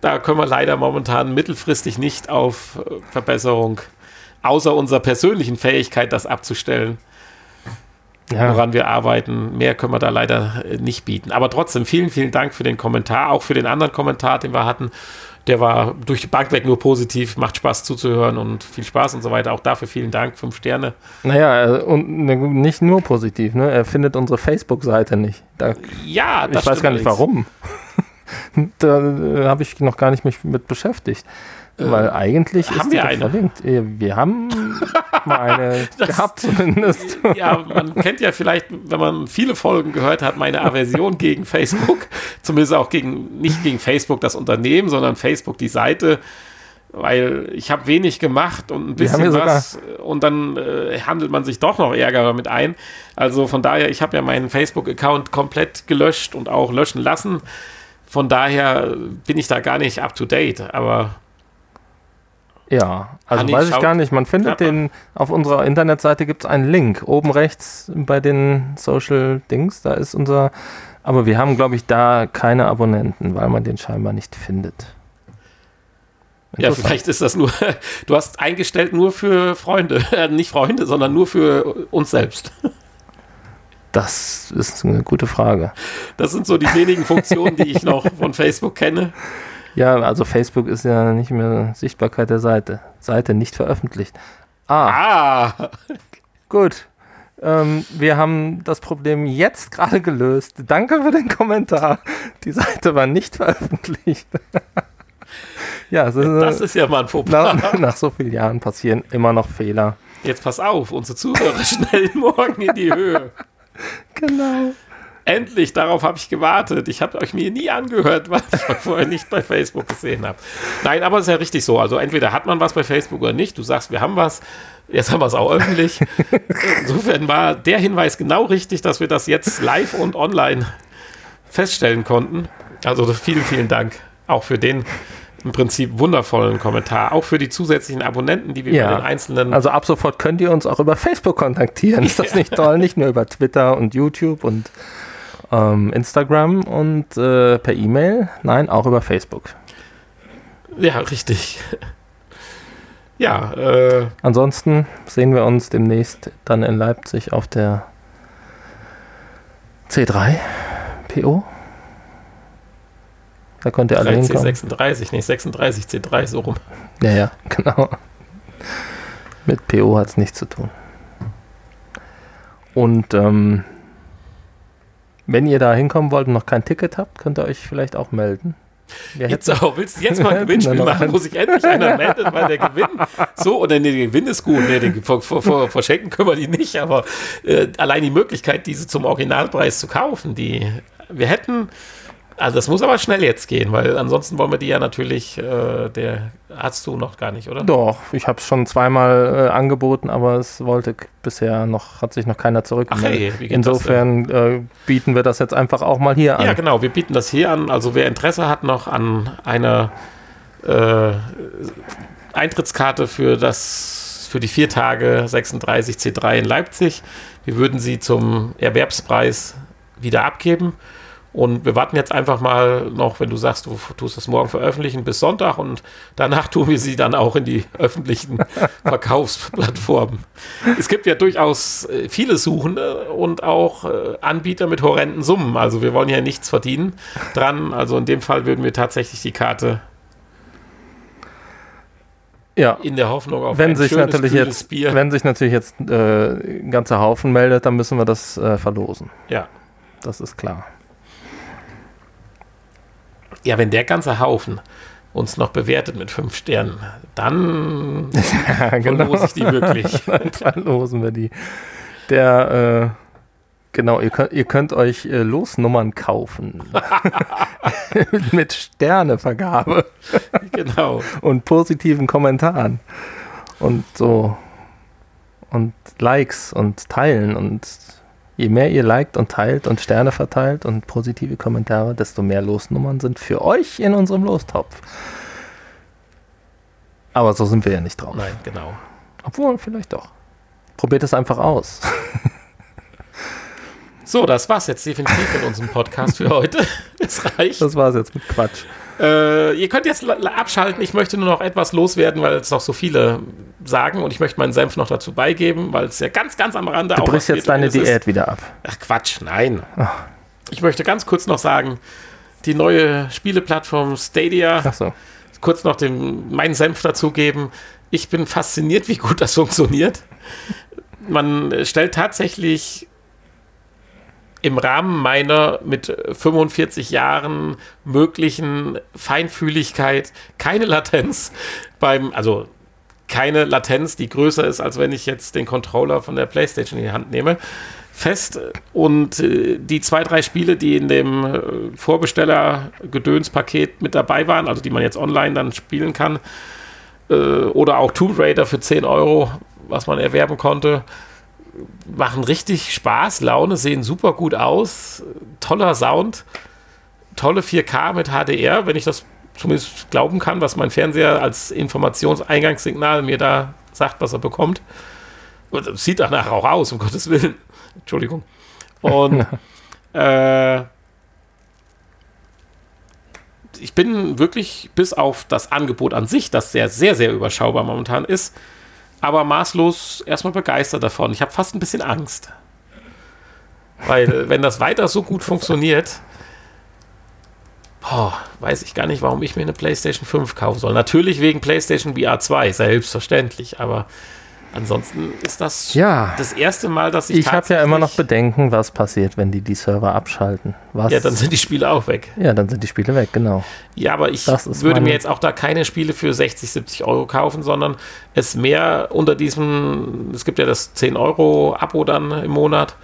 da können wir leider momentan mittelfristig nicht auf äh, Verbesserung, außer unserer persönlichen Fähigkeit, das abzustellen, ja. woran wir arbeiten. Mehr können wir da leider äh, nicht bieten. Aber trotzdem vielen, vielen Dank für den Kommentar, auch für den anderen Kommentar, den wir hatten der war durch die Bank weg nur positiv, macht Spaß zuzuhören und viel Spaß und so weiter. Auch dafür vielen Dank, fünf Sterne. Naja, und ne, nicht nur positiv, ne? Er findet unsere Facebook-Seite nicht. Da, ja, das Ich weiß gar nicht warum. *laughs* da äh, habe ich noch gar nicht mich mit beschäftigt. Weil äh, eigentlich haben wir eine. verlinkt. Wir haben *laughs* mal eine das, gehabt zumindest. *laughs* Ja, man kennt ja vielleicht, wenn man viele Folgen gehört hat, meine Aversion *laughs* gegen Facebook. Zumindest auch gegen, nicht gegen Facebook das Unternehmen, sondern Facebook die Seite. Weil ich habe wenig gemacht und ein bisschen was und dann äh, handelt man sich doch noch Ärger damit ein. Also von daher, ich habe ja meinen Facebook-Account komplett gelöscht und auch löschen lassen. Von daher bin ich da gar nicht up to date, aber ja, also Hanni, weiß ich gar nicht. Man findet den, auf unserer Internetseite gibt es einen Link. Oben rechts bei den Social Dings, da ist unser, aber wir haben, glaube ich, da keine Abonnenten, weil man den scheinbar nicht findet. Ja, vielleicht ist das nur, *laughs* du hast eingestellt nur für Freunde, *laughs* äh, nicht Freunde, sondern nur für uns selbst. Das ist eine gute Frage. Das sind so die wenigen Funktionen, die ich noch von Facebook kenne. *laughs* Ja, also Facebook ist ja nicht mehr Sichtbarkeit der Seite. Seite nicht veröffentlicht. Ah. ah. Gut. Ähm, wir haben das Problem jetzt gerade gelöst. Danke für den Kommentar. Die Seite war nicht veröffentlicht. *laughs* ja, das ist, das ist, ja mal ein Fauxpas. Nach, *laughs* nach so vielen Jahren passieren immer noch Fehler. Jetzt pass auf, unsere Zuhörer *laughs* schnell morgen in die Höhe. Genau. Endlich, darauf habe ich gewartet. Ich habe euch mir nie angehört, *laughs* weil ich vorher nicht bei Facebook gesehen habe. Nein, aber es ist ja richtig so. Also entweder hat man was bei Facebook oder nicht. Du sagst, wir haben was. Jetzt haben wir es auch öffentlich. *laughs* Insofern war der Hinweis genau richtig, dass wir das jetzt live und online feststellen konnten. Also vielen, vielen Dank auch für den im Prinzip wundervollen Kommentar. Auch für die zusätzlichen Abonnenten, die wir ja. bei den einzelnen. Also ab sofort könnt ihr uns auch über Facebook kontaktieren. Ist das *laughs* nicht toll? Nicht nur über Twitter und YouTube und ähm, Instagram und äh, per E-Mail. Nein, auch über Facebook. Ja, richtig. *laughs* ja. Äh, Ansonsten sehen wir uns demnächst dann in Leipzig auf der C3 PO. Da könnt ihr alle hinkommen. C36, nicht 36 C3, so rum. Ja, ja, *laughs* genau. Mit PO hat es nichts zu tun. Und ähm, wenn ihr da hinkommen wollt und noch kein Ticket habt, könnt ihr euch vielleicht auch melden. Wir jetzt auch, willst du jetzt mal ein *laughs* Gewinnspiel machen, wo sich endlich einer meldet, weil der Gewinn so, oder nee, der Gewinn ist gut, nee, den vor, vor, verschenken können wir die nicht, aber äh, allein die Möglichkeit, diese zum Originalpreis zu kaufen, die wir hätten also das muss aber schnell jetzt gehen, weil ansonsten wollen wir die ja natürlich, äh, der hast du noch gar nicht, oder? Doch, ich habe es schon zweimal äh, angeboten, aber es wollte bisher noch, hat sich noch keiner zurückgemeldet. Ach, hey, Insofern äh, bieten wir das jetzt einfach auch mal hier an. Ja, genau, wir bieten das hier an. Also wer Interesse hat noch an einer äh, Eintrittskarte für das für die vier Tage 36 C3 in Leipzig, wir würden sie zum Erwerbspreis wieder abgeben. Und wir warten jetzt einfach mal noch, wenn du sagst, du tust das morgen veröffentlichen, bis Sonntag und danach tun wir sie dann auch in die öffentlichen *laughs* Verkaufsplattformen. Es gibt ja durchaus äh, viele Suchende und auch äh, Anbieter mit horrenden Summen. Also wir wollen ja nichts verdienen dran. Also in dem Fall würden wir tatsächlich die Karte ja. in der Hoffnung auf wenn ein sich schönes, natürlich jetzt, Bier. Wenn sich natürlich jetzt äh, ein ganzer Haufen meldet, dann müssen wir das äh, verlosen. Ja. Das ist klar ja, wenn der ganze Haufen uns noch bewertet mit fünf Sternen, dann *laughs* ja, genau. ich die wirklich. *laughs* dann verlosen wir die. Der, äh, genau, ihr könnt, ihr könnt euch äh, Losnummern kaufen. *laughs* mit Sternevergabe. genau. Und positiven Kommentaren. Und so. Und Likes und Teilen und Je mehr ihr liked und teilt und Sterne verteilt und positive Kommentare, desto mehr Losnummern sind für euch in unserem Lostopf. Aber so sind wir ja nicht drauf. Nein, genau. Obwohl, vielleicht doch. Probiert es einfach aus. *laughs* so, das war's jetzt definitiv in unserem Podcast für heute. *laughs* Es reicht. Das war's jetzt mit Quatsch. Äh, ihr könnt jetzt abschalten. Ich möchte nur noch etwas loswerden, weil es noch so viele sagen und ich möchte meinen Senf noch dazu beigeben, weil es ja ganz, ganz am Rande du auch. Du brichst jetzt deine Diät ist. wieder ab. Ach Quatsch, nein. Ach. Ich möchte ganz kurz noch sagen, die neue Spieleplattform Stadia so. kurz noch den, meinen Senf dazugeben. Ich bin fasziniert, wie gut das funktioniert. Man stellt tatsächlich im Rahmen meiner mit 45 Jahren möglichen Feinfühligkeit keine Latenz beim, also keine Latenz, die größer ist, als wenn ich jetzt den Controller von der PlayStation in die Hand nehme, fest. Und äh, die zwei, drei Spiele, die in dem äh, Vorbesteller-Gedöns-Paket mit dabei waren, also die man jetzt online dann spielen kann, äh, oder auch Tomb Raider für 10 Euro, was man erwerben konnte, machen richtig Spaß, Laune, sehen super gut aus, toller Sound, tolle 4K mit HDR, wenn ich das zumindest glauben kann, was mein Fernseher als Informationseingangssignal mir da sagt, was er bekommt. Und sieht danach auch aus, um Gottes Willen. Entschuldigung. Und *laughs* äh, ich bin wirklich bis auf das Angebot an sich, das sehr, sehr, sehr überschaubar momentan ist, aber maßlos erstmal begeistert davon. Ich habe fast ein bisschen Angst. Weil, *laughs* wenn das weiter so gut funktioniert, boah, weiß ich gar nicht, warum ich mir eine PlayStation 5 kaufen soll. Natürlich wegen PlayStation VR 2, selbstverständlich, aber Ansonsten ist das ja. das erste Mal, dass ich. Ich habe ja immer noch Bedenken, was passiert, wenn die die Server abschalten. Was ja, dann sind die Spiele auch weg. Ja, dann sind die Spiele weg, genau. Ja, aber ich würde mir jetzt auch da keine Spiele für 60, 70 Euro kaufen, sondern es mehr unter diesem, es gibt ja das 10 Euro Abo dann im Monat,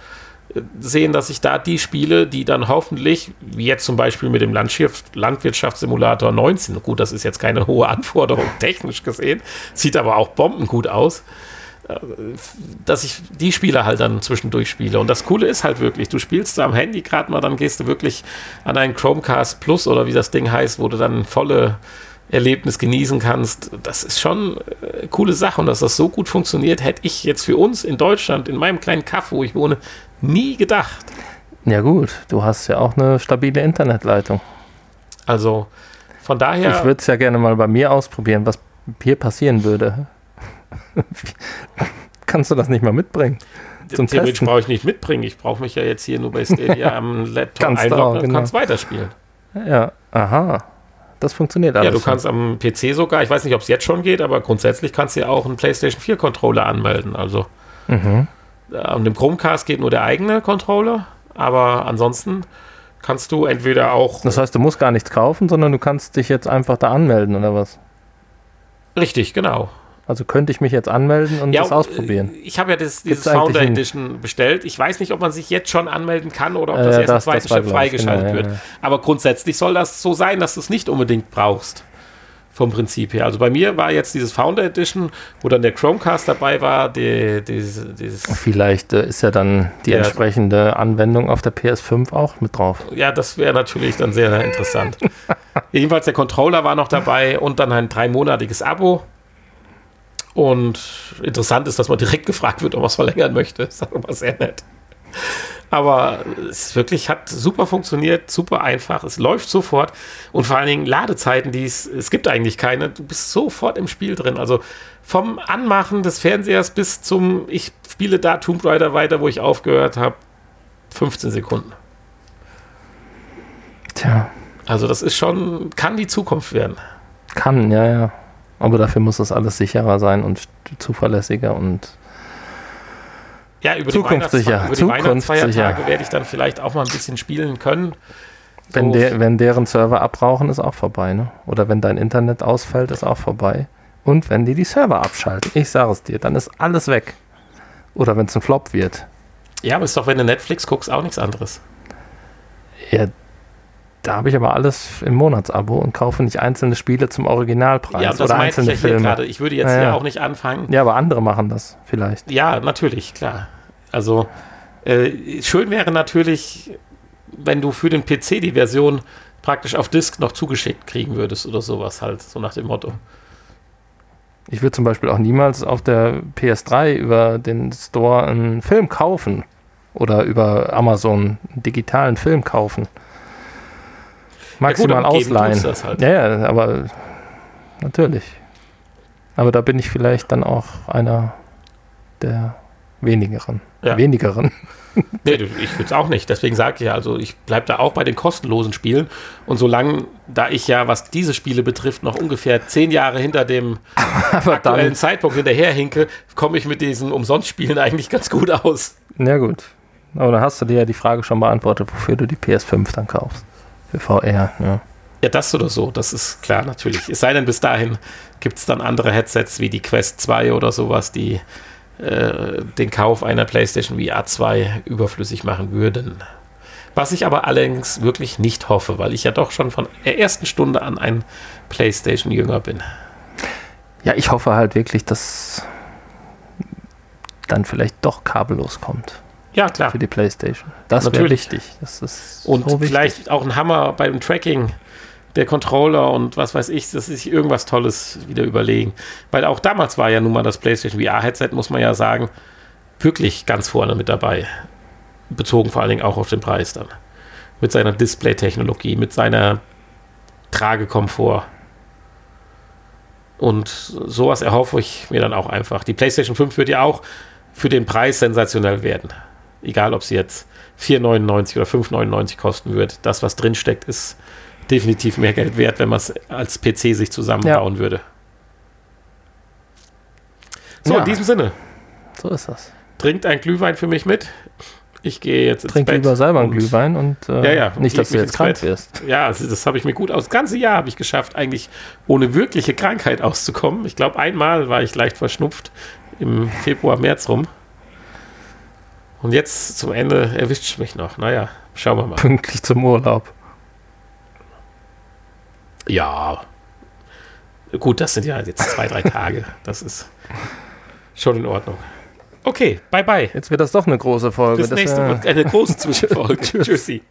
sehen, dass ich da die Spiele, die dann hoffentlich, wie jetzt zum Beispiel mit dem Landwirtschaftssimulator 19, gut, das ist jetzt keine hohe Anforderung *laughs* technisch gesehen, sieht aber auch bombengut aus, dass ich die Spiele halt dann zwischendurch spiele. Und das Coole ist halt wirklich, du spielst am Handy gerade mal, dann gehst du wirklich an einen Chromecast Plus oder wie das Ding heißt, wo du dann volle Erlebnis genießen kannst. Das ist schon eine äh, coole Sache. Und dass das so gut funktioniert, hätte ich jetzt für uns in Deutschland, in meinem kleinen Kaff, wo ich wohne, nie gedacht. Ja gut, du hast ja auch eine stabile Internetleitung. Also von daher. Ich würde es ja gerne mal bei mir ausprobieren, was hier passieren würde. *laughs* Kannst du das nicht mal mitbringen? Zum Theoretisch brauche ich nicht mitbringen. Ich brauche mich ja jetzt hier nur bei *laughs* Stadia am Laptop kannst einloggen und genau. kannst weiterspielen. Ja, aha. Das funktioniert alles. Ja, du kannst am PC sogar, ich weiß nicht, ob es jetzt schon geht, aber grundsätzlich kannst du ja auch einen PlayStation 4 Controller anmelden. Also mhm. an dem Chromecast geht nur der eigene Controller, aber ansonsten kannst du entweder auch. Das heißt, du musst gar nichts kaufen, sondern du kannst dich jetzt einfach da anmelden, oder was? Richtig, genau. Also könnte ich mich jetzt anmelden und ja, das ausprobieren. Äh, ich habe ja das, dieses Founder Edition bestellt. Ich weiß nicht, ob man sich jetzt schon anmelden kann oder ob das äh, erst das, im zweiten Schritt freigeschaltet genau, wird. Ja. Aber grundsätzlich soll das so sein, dass du es nicht unbedingt brauchst. Vom Prinzip her. Also bei mir war jetzt dieses Founder Edition, wo dann der Chromecast dabei war. Die, die, dieses Vielleicht äh, ist ja dann die ja, entsprechende Anwendung auf der PS5 auch mit drauf. Ja, das wäre natürlich dann sehr interessant. *laughs* Jedenfalls der Controller war noch dabei und dann ein dreimonatiges Abo und interessant ist, dass man direkt gefragt wird, ob man es verlängern möchte. Das ist aber sehr nett. Aber es wirklich hat super funktioniert, super einfach. Es läuft sofort und vor allen Dingen Ladezeiten, die es, es gibt eigentlich keine. Du bist sofort im Spiel drin. Also vom Anmachen des Fernsehers bis zum ich spiele da Tomb Raider weiter, wo ich aufgehört habe, 15 Sekunden. Tja. Also das ist schon, kann die Zukunft werden. Kann, ja, ja. Aber dafür muss das alles sicherer sein und zuverlässiger und ja, über zukunftssicher. Die, über die Weihnachtsfeiertage werde ich dann vielleicht auch mal ein bisschen spielen können. Wenn, der, wenn deren Server abbrauchen, ist auch vorbei. Ne? Oder wenn dein Internet ausfällt, ist auch vorbei. Und wenn die die Server abschalten, ich sage es dir, dann ist alles weg. Oder wenn es ein Flop wird. Ja, aber ist doch, wenn du Netflix guckst, auch nichts anderes. Ja, da habe ich aber alles im Monatsabo und kaufe nicht einzelne Spiele zum Originalpreis ja, das oder einzelne ich ja Filme. Gerade. Ich würde jetzt ja, hier auch nicht anfangen. Ja, aber andere machen das vielleicht. Ja, natürlich, klar. Also äh, schön wäre natürlich, wenn du für den PC die Version praktisch auf Disk noch zugeschickt kriegen würdest oder sowas halt, so nach dem Motto. Ich würde zum Beispiel auch niemals auf der PS3 über den Store einen Film kaufen oder über Amazon einen digitalen Film kaufen maximal ja gut, ausleihen. Halt. Ja, ja, aber natürlich. Aber da bin ich vielleicht dann auch einer der wenigeren. Ja. Wenigeren. *laughs* nee, ich würde es auch nicht. Deswegen sage ich ja, also ich bleibe da auch bei den kostenlosen Spielen. Und solange, da ich ja, was diese Spiele betrifft, noch ungefähr zehn Jahre hinter dem *laughs* aktuellen dann, Zeitpunkt hinterherhinke, komme ich mit diesen Umsonstspielen eigentlich ganz gut aus. Ja, gut. Aber dann hast du dir ja die Frage schon beantwortet, wofür du die PS5 dann kaufst. Für VR, ja. Ja, das oder so, das ist klar natürlich. Es sei denn, bis dahin gibt es dann andere Headsets wie die Quest 2 oder sowas, die äh, den Kauf einer PlayStation VR 2 überflüssig machen würden. Was ich aber allerdings wirklich nicht hoffe, weil ich ja doch schon von der ersten Stunde an ein PlayStation-Jünger bin. Ja, ich hoffe halt wirklich, dass dann vielleicht doch kabellos kommt. Ja, klar. Für die PlayStation. Das wäre wichtig. Das ist Und so vielleicht auch ein Hammer beim Tracking der Controller und was weiß ich, dass sie sich irgendwas Tolles wieder überlegen. Weil auch damals war ja nun mal das PlayStation VR-Headset, muss man ja sagen, wirklich ganz vorne mit dabei. Bezogen vor allen Dingen auch auf den Preis dann. Mit seiner Display-Technologie, mit seiner Tragekomfort. Und sowas erhoffe ich mir dann auch einfach. Die PlayStation 5 wird ja auch für den Preis sensationell werden. Egal, ob sie jetzt 4,99 oder 5,99 kosten wird. Das, was drinsteckt, ist definitiv mehr Geld wert, wenn man es als PC sich zusammenbauen ja. würde. So, ja. in diesem Sinne. So ist das. Trinkt ein Glühwein für mich mit. Ich gehe jetzt ins Trink Bett. lieber selber einen Glühwein und äh, ja, ja, nicht, dass du jetzt krank wirst. Ja, das, das habe ich mir gut aus. Das ganze Jahr habe ich geschafft, eigentlich ohne wirkliche Krankheit auszukommen. Ich glaube, einmal war ich leicht verschnupft im Februar, März rum. Und jetzt zum Ende erwischt mich noch. Naja, schauen wir mal. Pünktlich zum Urlaub. Ja. Gut, das sind ja jetzt zwei, drei Tage. Das ist schon in Ordnung. Okay, bye bye. Jetzt wird das doch eine große Folge. Bis nächste Mal. Eine große *laughs* Zwischenfolge. Tschüssi.